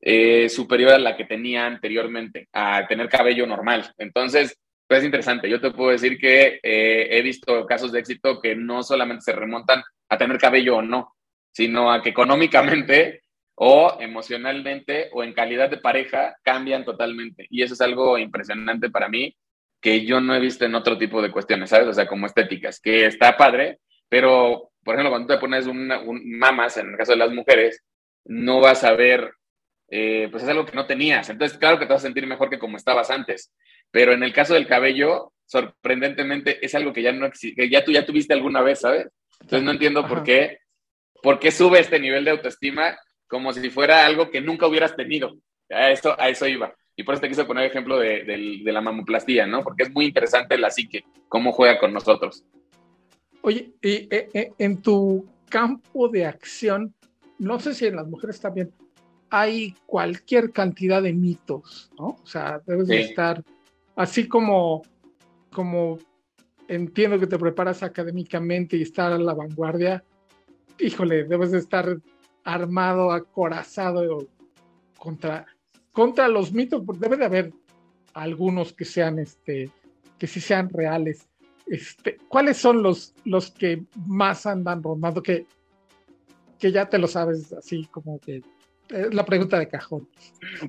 Eh, superior a la que tenía anteriormente, a tener cabello normal. Entonces, pues es interesante. Yo te puedo decir que eh, he visto casos de éxito que no solamente se remontan a tener cabello o no, sino a que económicamente o emocionalmente o en calidad de pareja cambian totalmente. Y eso es algo impresionante para mí que yo no he visto en otro tipo de cuestiones, ¿sabes? O sea, como estéticas, que está padre, pero, por ejemplo, cuando te pones un mamas, en el caso de las mujeres, no vas a ver eh, pues es algo que no tenías. Entonces, claro que te vas a sentir mejor que como estabas antes. Pero en el caso del cabello, sorprendentemente, es algo que ya no que ya tú ya tuviste alguna vez, ¿sabes? Entonces no entiendo por qué, por qué sube este nivel de autoestima como si fuera algo que nunca hubieras tenido. A eso, a eso iba. Y por eso te quise poner el ejemplo de, de la mamoplastía, ¿no? Porque es muy interesante la psique, cómo juega con nosotros. Oye, y, eh, eh, en tu campo de acción, no sé si en las mujeres también, hay cualquier cantidad de mitos, ¿no? O sea, debes de estar así como, como entiendo que te preparas académicamente y estar a la vanguardia, híjole, debes de estar armado, acorazado contra, contra los mitos, porque debe de haber algunos que sean, este, que sí sean reales. Este, ¿Cuáles son los, los que más andan rondando? Que, que ya te lo sabes así como que Es la pregunta de cajón.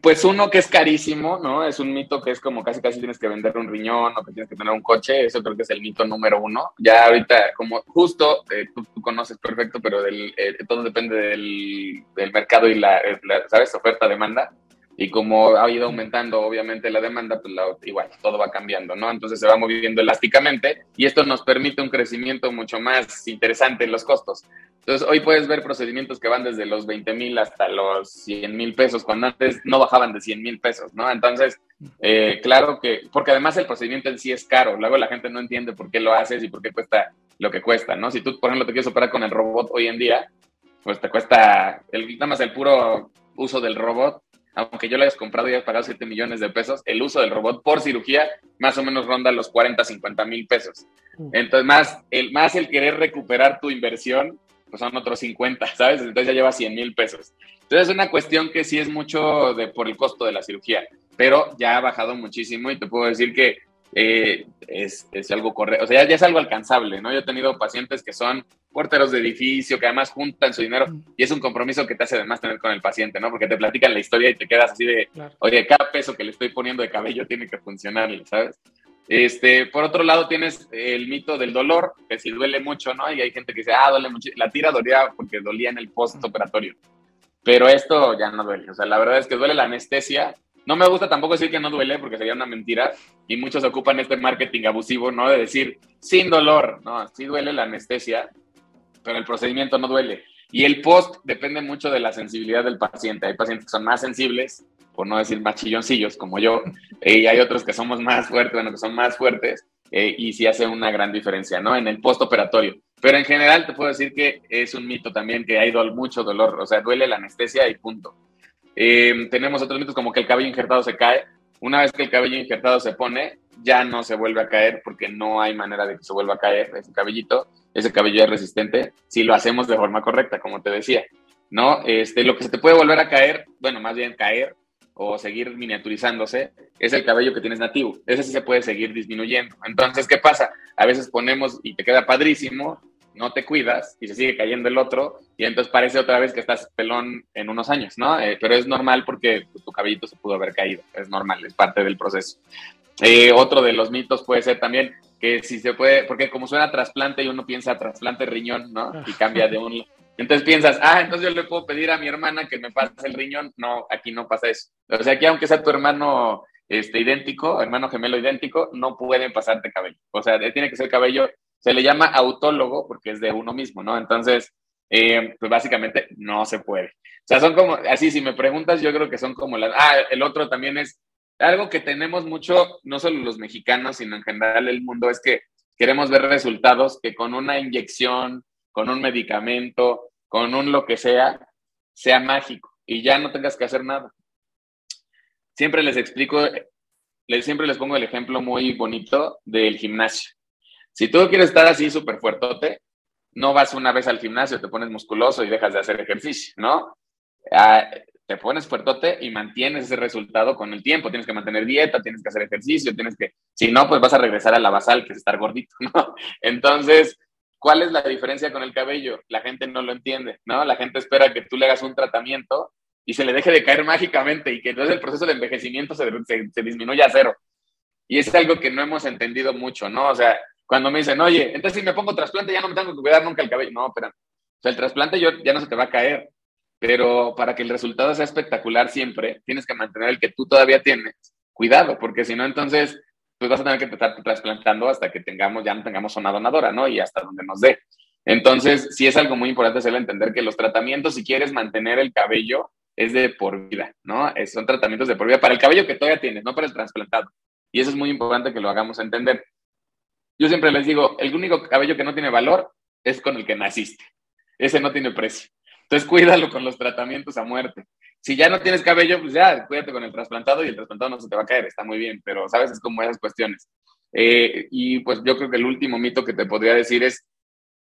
Pues uno que es carísimo, ¿no? Es un mito que es como casi casi tienes que vender un riñón o que tienes que tener un coche. Eso creo que es el mito número uno. Ya ahorita, como justo, eh, tú, conoces perfecto, pero del, eh, todo depende del, del mercado y la, la ¿sabes? Oferta-demanda y como ha ido aumentando obviamente la demanda, pues igual todo va cambiando, ¿no? Entonces se va moviendo elásticamente y esto nos permite un crecimiento mucho más interesante en los costos. Entonces hoy puedes ver procedimientos que van desde los 20 mil hasta los 100 mil pesos, cuando antes no bajaban de 100 mil pesos, ¿no? Entonces, eh, claro que, porque además el procedimiento en sí es caro, luego la gente no entiende por qué lo haces y por qué cuesta lo que cuesta, ¿no? Si tú, por ejemplo, te quieres operar con el robot hoy en día, pues te cuesta el, nada más el puro uso del robot aunque yo lo hayas comprado y hayas pagado 7 millones de pesos, el uso del robot por cirugía más o menos ronda los 40, 50 mil pesos. Entonces, más el, más el querer recuperar tu inversión, pues son otros 50, ¿sabes? Entonces ya lleva 100 mil pesos. Entonces es una cuestión que sí es mucho de, por el costo de la cirugía, pero ya ha bajado muchísimo y te puedo decir que eh, es, es, algo correcto, o sea, ya, es algo alcanzable, ¿no? Yo he tenido pacientes que son porteros de edificio, que además juntan su dinero y es un compromiso que te hace además tener con el paciente, ¿no? Porque te platican la historia y te quedas así de, oye, cada peso que le estoy poniendo de cabello tiene que funcionarle, ¿sabes? Este, por otro lado, tienes el mito del dolor, que si duele mucho, ¿no? Y hay gente que dice, ah, duele mucho. La tira dolía porque dolía en el postoperatorio. Pero esto ya no duele. O sea, la verdad es que duele la anestesia no me gusta tampoco decir que no duele, porque sería una mentira, y muchos ocupan este marketing abusivo, ¿no? De decir, sin dolor, no, sí duele la anestesia, pero el procedimiento no duele. Y el post depende mucho de la sensibilidad del paciente. Hay pacientes que son más sensibles, por no decir más chilloncillos, como yo, y hay otros que somos más fuertes, bueno, que son más fuertes, eh, y sí hace una gran diferencia, ¿no? En el postoperatorio. Pero en general te puedo decir que es un mito también que hay mucho dolor, o sea, duele la anestesia y punto. Eh, tenemos otros mitos como que el cabello injertado se cae. Una vez que el cabello injertado se pone, ya no se vuelve a caer porque no hay manera de que se vuelva a caer ese cabellito. Ese cabello es resistente si lo hacemos de forma correcta, como te decía. ¿no? Este, lo que se te puede volver a caer, bueno, más bien caer o seguir miniaturizándose, es el cabello que tienes nativo. Ese sí se puede seguir disminuyendo. Entonces, ¿qué pasa? A veces ponemos y te queda padrísimo, no te cuidas y se sigue cayendo el otro y entonces parece otra vez que estás pelón en unos años, ¿no? Eh, pero es normal porque tu cabellito se pudo haber caído, es normal, es parte del proceso. Eh, otro de los mitos puede ser también que si se puede, porque como suena trasplante y uno piensa trasplante riñón, ¿no? Y cambia de un... Entonces piensas, ah, entonces yo le puedo pedir a mi hermana que me pase el riñón. No, aquí no pasa eso. O sea, aquí aunque sea tu hermano este, idéntico, hermano gemelo idéntico, no pueden pasarte cabello. O sea, tiene que ser cabello se le llama autólogo porque es de uno mismo, ¿no? Entonces, eh, pues básicamente no se puede. O sea, son como, así, si me preguntas, yo creo que son como las... Ah, el otro también es algo que tenemos mucho, no solo los mexicanos, sino en general el mundo, es que queremos ver resultados que con una inyección, con un medicamento, con un lo que sea, sea mágico y ya no tengas que hacer nada. Siempre les explico, les, siempre les pongo el ejemplo muy bonito del gimnasio. Si tú quieres estar así súper fuertote, no vas una vez al gimnasio, te pones musculoso y dejas de hacer ejercicio, ¿no? Ah, te pones fuertote y mantienes ese resultado con el tiempo. Tienes que mantener dieta, tienes que hacer ejercicio, tienes que, si no, pues vas a regresar a la basal, que es estar gordito, ¿no? Entonces, ¿cuál es la diferencia con el cabello? La gente no lo entiende, ¿no? La gente espera que tú le hagas un tratamiento y se le deje de caer mágicamente y que entonces el proceso de envejecimiento se, se, se disminuya a cero. Y es algo que no hemos entendido mucho, ¿no? O sea, cuando me dicen, oye, entonces si me pongo trasplante ya no me tengo que cuidar nunca el cabello. No, pero, o sea, el trasplante yo, ya no se te va a caer, pero para que el resultado sea espectacular siempre, tienes que mantener el que tú todavía tienes. Cuidado, porque si no, entonces, pues vas a tener que estar trasplantando hasta que tengamos, ya no tengamos una donadora, ¿no? Y hasta donde nos dé. Entonces, sí es algo muy importante hacerle entender que los tratamientos, si quieres mantener el cabello, es de por vida, ¿no? son tratamientos de por vida para el cabello que todavía tienes, no para el trasplantado. Y eso es muy importante que lo hagamos entender. Yo siempre les digo, el único cabello que no tiene valor es con el que naciste. Ese no tiene precio. Entonces cuídalo con los tratamientos a muerte. Si ya no tienes cabello, pues ya cuídate con el trasplantado y el trasplantado no se te va a caer, está muy bien, pero sabes, es como esas cuestiones. Eh, y pues yo creo que el último mito que te podría decir es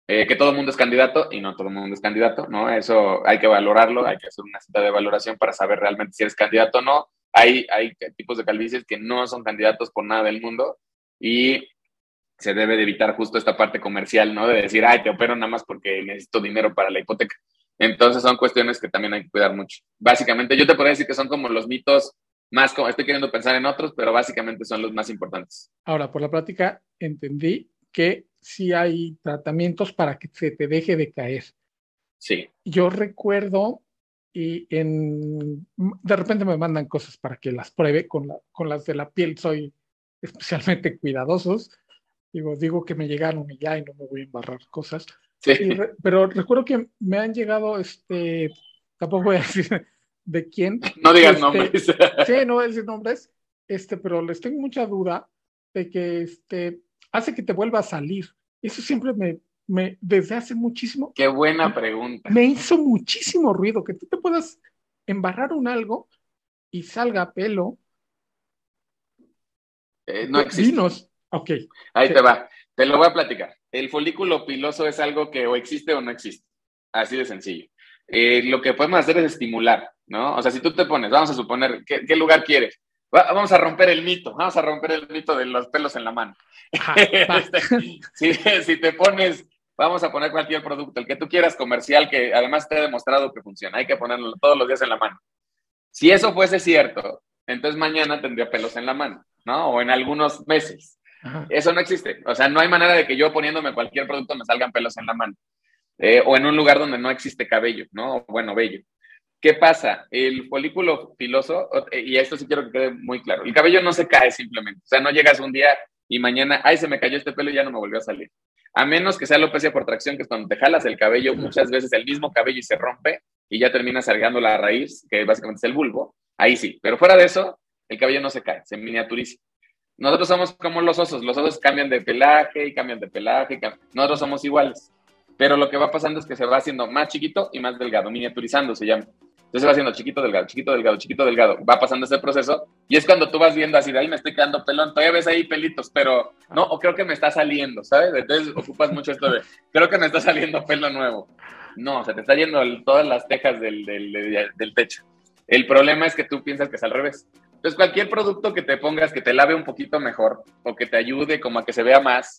eh, que todo el mundo es candidato y no todo el mundo es candidato, ¿no? Eso hay que valorarlo, hay que hacer una cita de valoración para saber realmente si eres candidato o no. Hay, hay tipos de calvicies que no son candidatos por nada del mundo y se debe de evitar justo esta parte comercial, ¿no? De decir, ay, te opero nada más porque necesito dinero para la hipoteca. Entonces son cuestiones que también hay que cuidar mucho. Básicamente, yo te podría decir que son como los mitos más, como estoy queriendo pensar en otros, pero básicamente son los más importantes. Ahora, por la práctica, entendí que sí hay tratamientos para que se te deje de caer. Sí. Yo recuerdo y en, de repente me mandan cosas para que las pruebe, con, la, con las de la piel soy especialmente cuidadosos. Digo, digo que me llegaron y ya y no me voy a embarrar cosas. Sí. pero recuerdo que me han llegado, este, tampoco voy a decir de quién. No digas este, nombres. sí, no voy a decir nombres, este, pero les tengo mucha duda de que este, hace que te vuelva a salir. Eso siempre me, me, desde hace muchísimo. Qué buena pregunta. Me hizo muchísimo ruido que tú te puedas embarrar un algo y salga pelo. Eh, no existe. Dinos. Ok. Ahí te va. Te lo voy a platicar. El folículo piloso es algo que o existe o no existe. Así de sencillo. Eh, lo que podemos hacer es estimular, ¿no? O sea, si tú te pones, vamos a suponer, ¿qué, qué lugar quieres? vamos a romper el mito, vamos a romper el mito de los pelos en la mano. Este, si, si, te pones, vamos a poner cualquier producto, el que tú quieras comercial, que además te ha demostrado que funciona, hay que ponerlo todos los días en la mano. Si eso fuese cierto, entonces mañana tendría pelos en la mano, ¿no? O en algunos meses. Eso no existe. O sea, no hay manera de que yo poniéndome cualquier producto me salgan pelos en la mano. Eh, o en un lugar donde no existe cabello, ¿no? Bueno, vello. ¿Qué pasa? El folículo piloso, y esto sí quiero que quede muy claro, el cabello no se cae simplemente. O sea, no llegas un día y mañana, ay, se me cayó este pelo y ya no me volvió a salir. A menos que sea alopecia por tracción, que es cuando te jalas el cabello, muchas veces el mismo cabello y se rompe y ya termina salgando la raíz, que básicamente es el bulbo. Ahí sí. Pero fuera de eso, el cabello no se cae, se miniaturiza. Nosotros somos como los osos. Los osos cambian de pelaje y cambian de pelaje. Nosotros somos iguales. Pero lo que va pasando es que se va haciendo más chiquito y más delgado, miniaturizando se llama. Entonces se va haciendo chiquito, delgado, chiquito, delgado, chiquito, delgado. Va pasando ese proceso y es cuando tú vas viendo así, de ahí me estoy quedando pelón, todavía ves ahí pelitos, pero no, o creo que me está saliendo, ¿sabes? Entonces ocupas mucho esto de, creo que me está saliendo pelo nuevo. No, se te está yendo todas las tejas del, del, del techo. El problema es que tú piensas que es al revés. Entonces, cualquier producto que te pongas que te lave un poquito mejor o que te ayude como a que se vea más,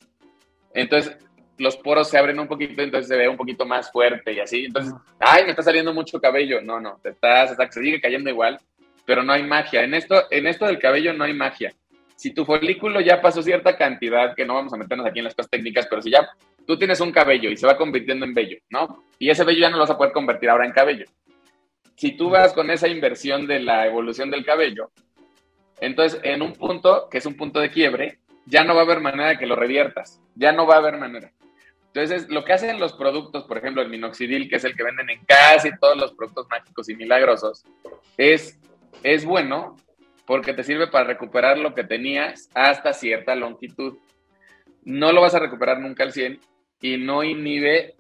entonces los poros se abren un poquito, entonces se ve un poquito más fuerte y así. Entonces, ay, me está saliendo mucho cabello. No, no, te estás, se sigue cayendo igual, pero no hay magia. En esto, en esto del cabello no hay magia. Si tu folículo ya pasó cierta cantidad, que no vamos a meternos aquí en las cosas técnicas, pero si ya tú tienes un cabello y se va convirtiendo en vello, ¿no? Y ese vello ya no lo vas a poder convertir ahora en cabello. Si tú vas con esa inversión de la evolución del cabello, entonces en un punto, que es un punto de quiebre, ya no va a haber manera de que lo reviertas. Ya no va a haber manera. Entonces, lo que hacen los productos, por ejemplo, el minoxidil, que es el que venden en casi todos los productos mágicos y milagrosos, es, es bueno porque te sirve para recuperar lo que tenías hasta cierta longitud. No lo vas a recuperar nunca al 100 y no inhibe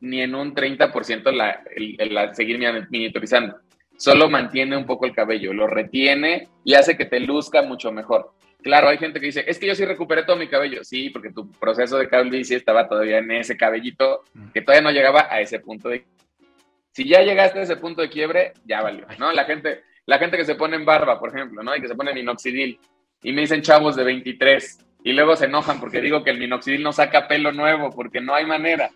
ni en un 30% la, el, seguir miniaturizando. Solo mantiene un poco el cabello, lo retiene y hace que te luzca mucho mejor. Claro, hay gente que dice, es que yo sí recuperé todo mi cabello. Sí, porque tu proceso de calvicie estaba todavía en ese cabellito que todavía no llegaba a ese punto de... Si ya llegaste a ese punto de quiebre, ya valió, ¿no? La gente, la gente que se pone en barba, por ejemplo, ¿no? Y que se pone minoxidil. Y me dicen chavos de 23. Y luego se enojan porque digo que el minoxidil no saca pelo nuevo, porque no hay manera.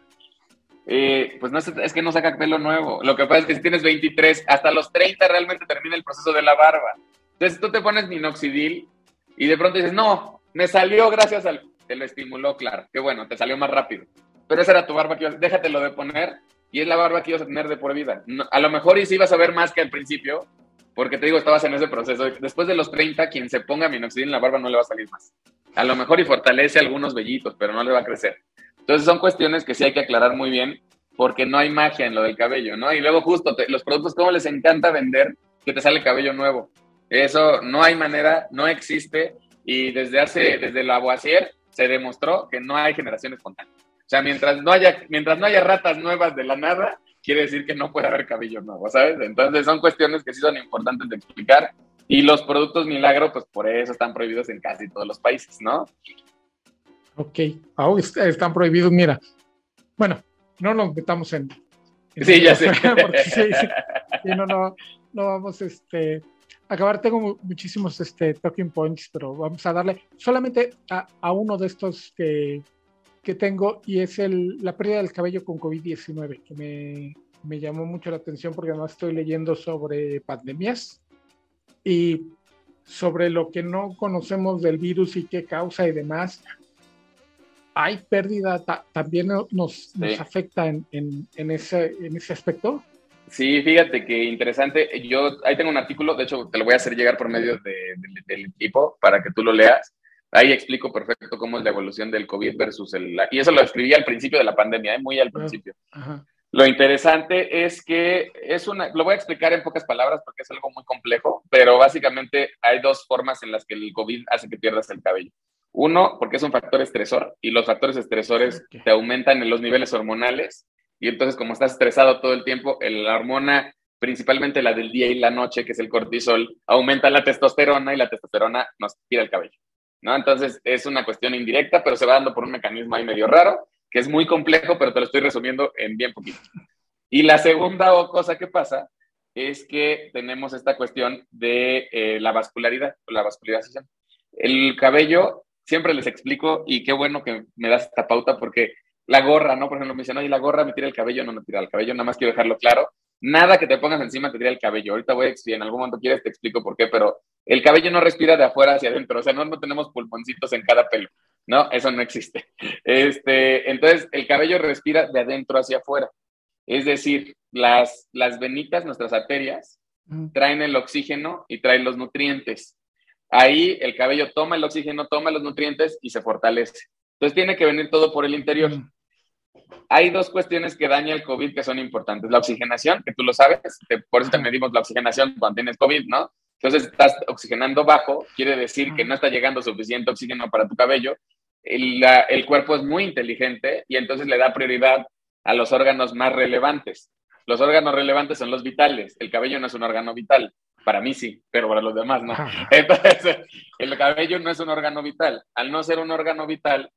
Eh, pues no es, que no saca pelo nuevo. Lo que pasa es que si tienes 23, hasta los 30 realmente termina el proceso de la barba. Entonces tú te pones minoxidil y de pronto dices, no, me salió gracias al... Te lo estimuló, claro, qué bueno, te salió más rápido. Pero esa era tu barba que ibas, déjatelo de poner y es la barba que ibas a tener de por vida. a lo mejor y sí ibas a ver más que al principio, porque te digo, estabas en ese proceso. Después de los 30, quien se ponga minoxidil en la barba no le va a salir más. A lo mejor y fortalece algunos vellitos, pero no le va a crecer. Entonces son cuestiones que sí hay que aclarar muy bien, porque no hay magia en lo del cabello, ¿no? Y luego justo los productos, ¿cómo les encanta vender que te sale cabello nuevo? Eso no hay manera, no existe y desde hace, desde la Boisier se demostró que no hay generación espontánea. O sea, mientras no haya, mientras no haya ratas nuevas de la nada, quiere decir que no puede haber cabello nuevo, ¿sabes? Entonces son cuestiones que sí son importantes de explicar y los productos milagro, pues por eso están prohibidos en casi todos los países, ¿no? Ok, oh, están prohibidos, mira. Bueno, no nos metamos en... sí, ya sé. porque sí, no, no, no vamos, este acabar, tengo muchísimos este, talking points, pero vamos a darle solamente a, a uno de estos que, que, tengo y es el, la pérdida del cabello con COVID-19, que me, me llamó mucho la atención porque además estoy leyendo sobre pandemias y sobre lo que no conocemos del virus y qué causa y demás. ¿Hay pérdida? ¿También nos, afecta en, ese, en ese aspecto? Sí, fíjate que interesante. Yo ahí tengo un artículo, de hecho te lo voy a hacer llegar por medio del equipo para que tú lo leas. Ahí explico perfecto cómo es la evolución del COVID versus el... Y eso lo escribí al principio de la pandemia, ¿eh? muy al principio. Lo interesante es que es una... Lo voy a explicar en pocas palabras porque es algo muy complejo, pero básicamente hay dos formas en las que el COVID hace que pierdas el cabello. Uno, porque es un factor estresor y los factores estresores te aumentan en los niveles hormonales y entonces como estás estresado todo el tiempo, la hormona, principalmente la del día y la noche, que es el cortisol, aumenta la testosterona y la testosterona nos tira el cabello. ¿no? Entonces es una cuestión indirecta, pero se va dando por un mecanismo ahí medio raro, que es muy complejo, pero te lo estoy resumiendo en bien poquito. Y la segunda cosa que pasa es que tenemos esta cuestión de eh, la vascularidad, la vascularización. El cabello, siempre les explico, y qué bueno que me das esta pauta, porque la gorra, ¿no? Por ejemplo, me dicen, oye, la gorra me tira el cabello, no me tira el cabello, nada más quiero dejarlo claro. Nada que te pongas encima te tira el cabello. Ahorita voy a, si en algún momento quieres, te explico por qué, pero el cabello no respira de afuera hacia adentro, o sea, no, no tenemos pulmoncitos en cada pelo, ¿no? Eso no existe. Este, entonces, el cabello respira de adentro hacia afuera. Es decir, las, las venitas, nuestras arterias, traen el oxígeno y traen los nutrientes. Ahí el cabello toma el oxígeno, toma los nutrientes y se fortalece. Entonces tiene que venir todo por el interior hay dos cuestiones que daña el COVID que son importantes. La oxigenación, que tú lo sabes, por eso te medimos la oxigenación cuando tienes COVID, ¿no? Entonces estás oxigenando bajo, quiere decir que no está llegando suficiente oxígeno para tu cabello. El, el cuerpo es muy inteligente y entonces le da prioridad a los órganos más relevantes. Los órganos relevantes son los vitales. El cabello no es un órgano vital. Para mí sí, pero para los demás no. Entonces, el cabello no es un órgano vital. Al no ser un órgano vital,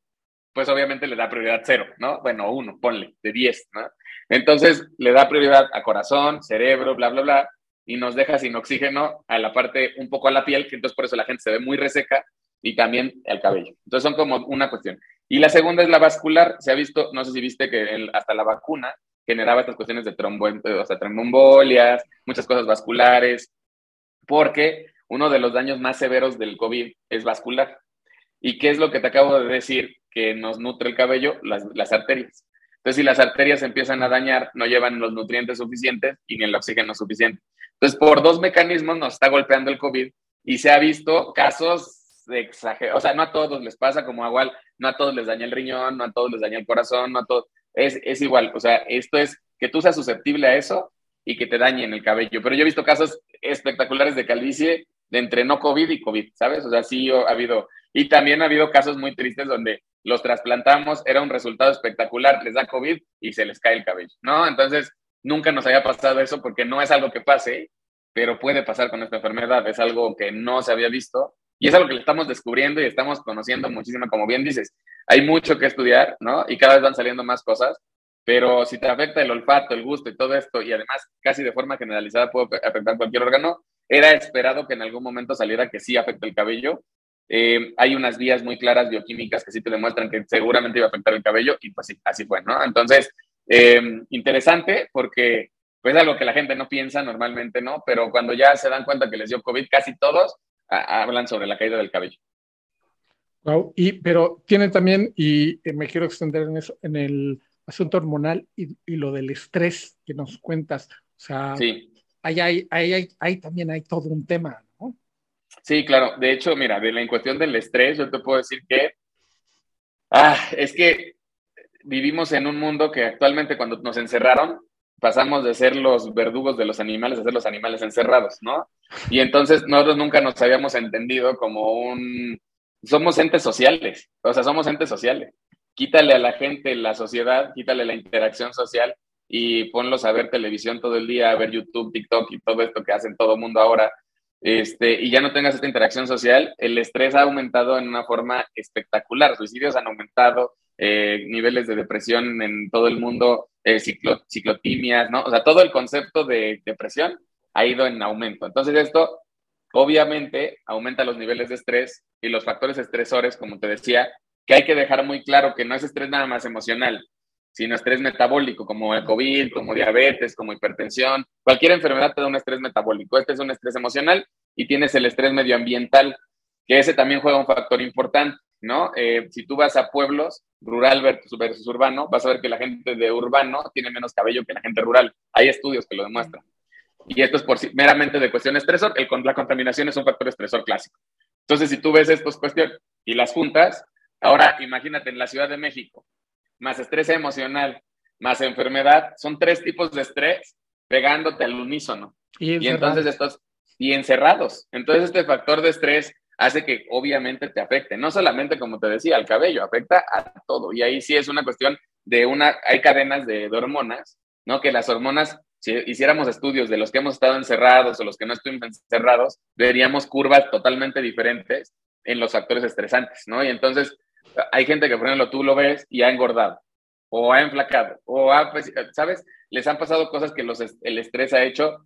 pues obviamente le da prioridad cero, ¿no? Bueno, uno, ponle, de diez, ¿no? Entonces le da prioridad a corazón, cerebro, bla, bla, bla, y nos deja sin oxígeno a la parte, un poco a la piel, que entonces por eso la gente se ve muy reseca, y también al cabello. Entonces son como una cuestión. Y la segunda es la vascular. Se ha visto, no sé si viste que hasta la vacuna generaba estas cuestiones de trombo, o sea, tromboembolias, muchas cosas vasculares, porque uno de los daños más severos del COVID es vascular. ¿Y qué es lo que te acabo de decir? que nos nutre el cabello, las, arterias. Entonces, si las arterias empiezan a dañar, no llevan los nutrientes suficientes y ni el oxígeno suficiente. Entonces, por dos mecanismos nos está golpeando el COVID y se ha visto casos de exagero. O sea, no a todos les pasa como igual, no a todos les daña el riñón, no a todos les daña el corazón, no a todos. Es, igual. O sea, esto es que tú seas susceptible a eso y que te dañen el cabello. Pero yo he visto casos espectaculares de calvicie de entre no COVID y COVID, ¿sabes? O sea, sí ha habido. Y también ha habido casos muy tristes donde los trasplantamos, era un resultado espectacular, les da COVID y se les cae el cabello, ¿no? Entonces, nunca nos había pasado eso porque no es algo que pase, pero puede pasar con esta enfermedad, es algo que no se había visto y es algo que le estamos descubriendo y estamos conociendo muchísimo, como bien dices, hay mucho que estudiar, ¿no? Y cada vez van saliendo más cosas, pero si te afecta el olfato, el gusto y todo esto, y además casi de forma generalizada puede afectar cualquier órgano, era esperado que en algún momento saliera que sí afecta el cabello, eh, hay unas vías muy claras bioquímicas que sí te demuestran que seguramente iba a afectar el cabello y pues sí, así fue, ¿no? Entonces, eh, interesante porque pues es algo que la gente no piensa normalmente, ¿no? Pero cuando ya se dan cuenta que les dio COVID, casi todos hablan sobre la caída del cabello. Wow, y, pero tiene también, y me quiero extender en eso, en el asunto hormonal y, lo del estrés que nos cuentas. O sea, sí. ahí, hay, ahí, ahí también hay todo un tema, Sí, claro. De hecho, mira, de la en cuestión del estrés, yo te puedo decir que ah, es que vivimos en un mundo que actualmente cuando nos encerraron, pasamos de ser los verdugos de los animales a ser los animales encerrados, ¿no? Y entonces nosotros nunca nos habíamos entendido como un... Somos entes sociales, o sea, somos entes sociales. Quítale a la gente la sociedad, quítale la interacción social y ponlos a ver televisión todo el día, a ver YouTube, TikTok y todo esto que hacen todo el mundo ahora este, y ya no tengas esta interacción social, el estrés ha aumentado en una forma espectacular. Suicidios han aumentado, eh, niveles de depresión en todo el mundo, eh, ciclotimias, ¿no? O sea, todo el concepto de depresión ha ido en aumento. Entonces, esto obviamente aumenta los niveles de estrés y los factores estresores, como te decía, que hay que dejar muy claro que no es estrés nada más emocional. sino estrés metabólico, como el COVID, como diabetes, como hipertensión. Cualquier enfermedad te da un estrés metabólico. Este es un estrés emocional y tienes el estrés medioambiental, que ese también juega un factor importante, ¿no? Eh, si tú vas a pueblos, rural versus urbano, vas a ver que la gente de urbano tiene menos cabello que la gente rural. Hay estudios que lo demuestran. Y esto es por, meramente de cuestión estresor. El, la contaminación es un factor estresor clásico. Entonces, si tú ves estas cuestiones y las juntas, ahora imagínate en la Ciudad de México, más estrés emocional, más enfermedad, son tres tipos de estrés pegándote al unísono. Y, entonces estos, y encerrados. Entonces este factor de estrés hace que obviamente te afecte, no solamente como te decía, al cabello, afecta a todo. Y ahí sí es una cuestión de una, hay cadenas de, de hormonas, ¿no? Que las hormonas si hiciéramos estudios de los que hemos estado encerrados o los que no estuvimos encerrados, veríamos curvas totalmente diferentes en los factores estresantes, ¿no? Y entonces hay gente que, por ejemplo, tú lo ves y ha engordado, o ha enflacado, o ha, pues, ¿sabes? Les han pasado cosas que los, el estrés ha hecho.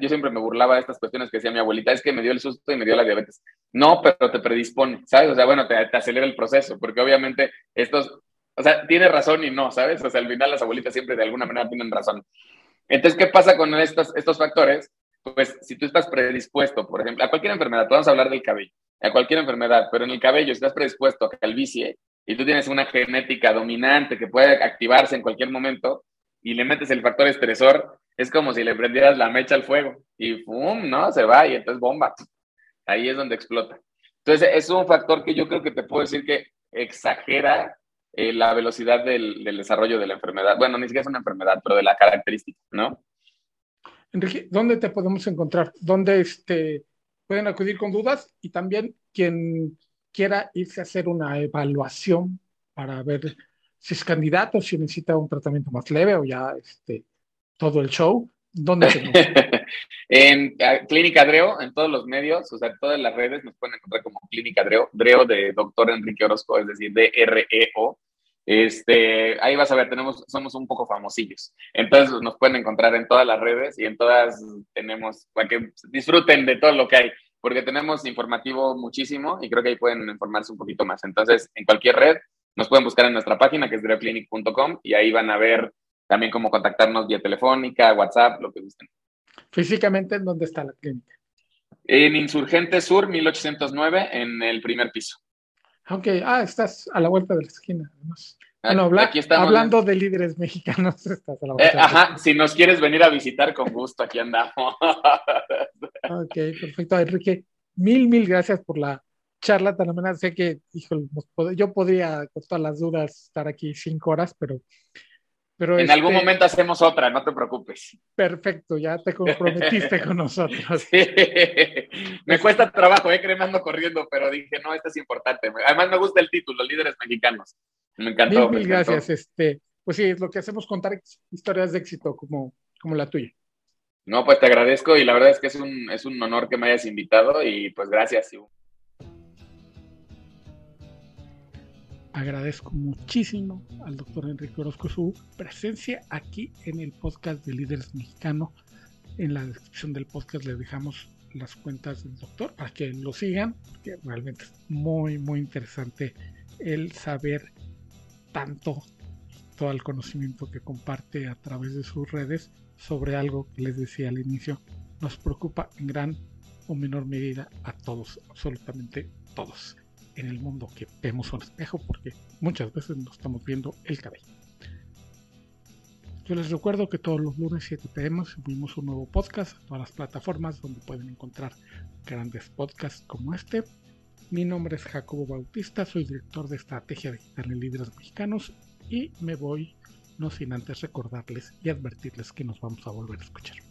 Yo siempre me burlaba de estas cuestiones que decía mi abuelita, es que me dio el susto y me dio la diabetes. No, pero te predispone, ¿sabes? O sea, bueno, te, te acelera el proceso, porque obviamente estos, o sea, tiene razón y no, ¿sabes? O sea, al final las abuelitas siempre de alguna manera tienen razón. Entonces, ¿qué pasa con estos, estos factores? Pues si tú estás predispuesto, por ejemplo, a cualquier enfermedad, vamos a hablar del cabello, a cualquier enfermedad, pero en el cabello estás predispuesto a calvicie y tú tienes una genética dominante que puede activarse en cualquier momento y le metes el factor estresor, es como si le prendieras la mecha al fuego y ¡pum! ¿no? Se va y entonces bomba. Ahí es donde explota. Entonces, es un factor que yo creo que te puedo decir que exagera eh, la velocidad del, desarrollo de la enfermedad. Bueno, ni siquiera es una enfermedad, pero de la característica, ¿no? Enrique, ¿dónde te podemos encontrar? ¿Dónde este, pueden acudir con dudas? Y también quien quiera irse a hacer una evaluación para ver si es candidato, si necesita un tratamiento más leve o ya este, todo el show. ¿Dónde En Clínica Dreo, en todos los medios, o sea, en todas las redes nos pueden encontrar como Clínica Dreo, Dreo de doctor Enrique Orozco, es decir, D-R-E-O. Este, ahí vas a ver, tenemos, somos un poco famosillos. Entonces nos pueden encontrar en todas las redes y en todas tenemos, para que disfruten de todo lo que hay, porque tenemos informativo muchísimo y creo que ahí pueden informarse un poquito más. Entonces, en cualquier red, nos pueden buscar en nuestra página que es dreoclinic.com y ahí van a ver también cómo contactarnos vía telefónica, WhatsApp, lo que gusten. Físicamente, ¿en dónde está la clínica? En Insurgente Sur, 1809, en el primer piso. Ok, ah, estás a la vuelta de la esquina. Ah, bueno, aquí estamos, hablando de líderes mexicanos, estás a la vuelta. Eh, ajá, si nos quieres venir a visitar, con gusto, aquí andamos. ok, perfecto. Enrique, mil, mil gracias por la charla tan amena. Sé que, híjole, yo podría, con todas las dudas, estar aquí cinco horas, pero en algún este momento hacemos otra, no te preocupes. Perfecto, ya te comprometiste con nosotros. Me cuesta trabajo, eh, cremando corriendo, pero dije, no, esto es importante. Además me gusta el título, Líderes Mexicanos. Me encantó. Mil, gracias. Este, pues sí, es lo que hacemos, contar historias de éxito como, como la tuya. No, pues te agradezco y la verdad es que es un, es un honor que me hayas invitado y pues gracias. Agradezco muchísimo al doctor Enrique Orozco su presencia aquí en el podcast de Líderes Mexicanos. En la descripción del podcast le dejamos las cuentas del doctor para que lo sigan, porque realmente es muy, muy interesante el saber tanto, todo el conocimiento que comparte a través de sus redes sobre algo que les decía al inicio, nos preocupa en gran o menor medida a todos, absolutamente todos en el mundo que vemos un espejo porque muchas veces nos estamos viendo el cabello. Yo les recuerdo que todos los lunes 7 pm subimos un nuevo podcast a todas las plataformas donde pueden encontrar grandes podcasts como este. Mi nombre es Jacobo Bautista, soy director de estrategia digital en Líderes Mexicanos y me voy no sin antes recordarles y advertirles que nos vamos a volver a escuchar.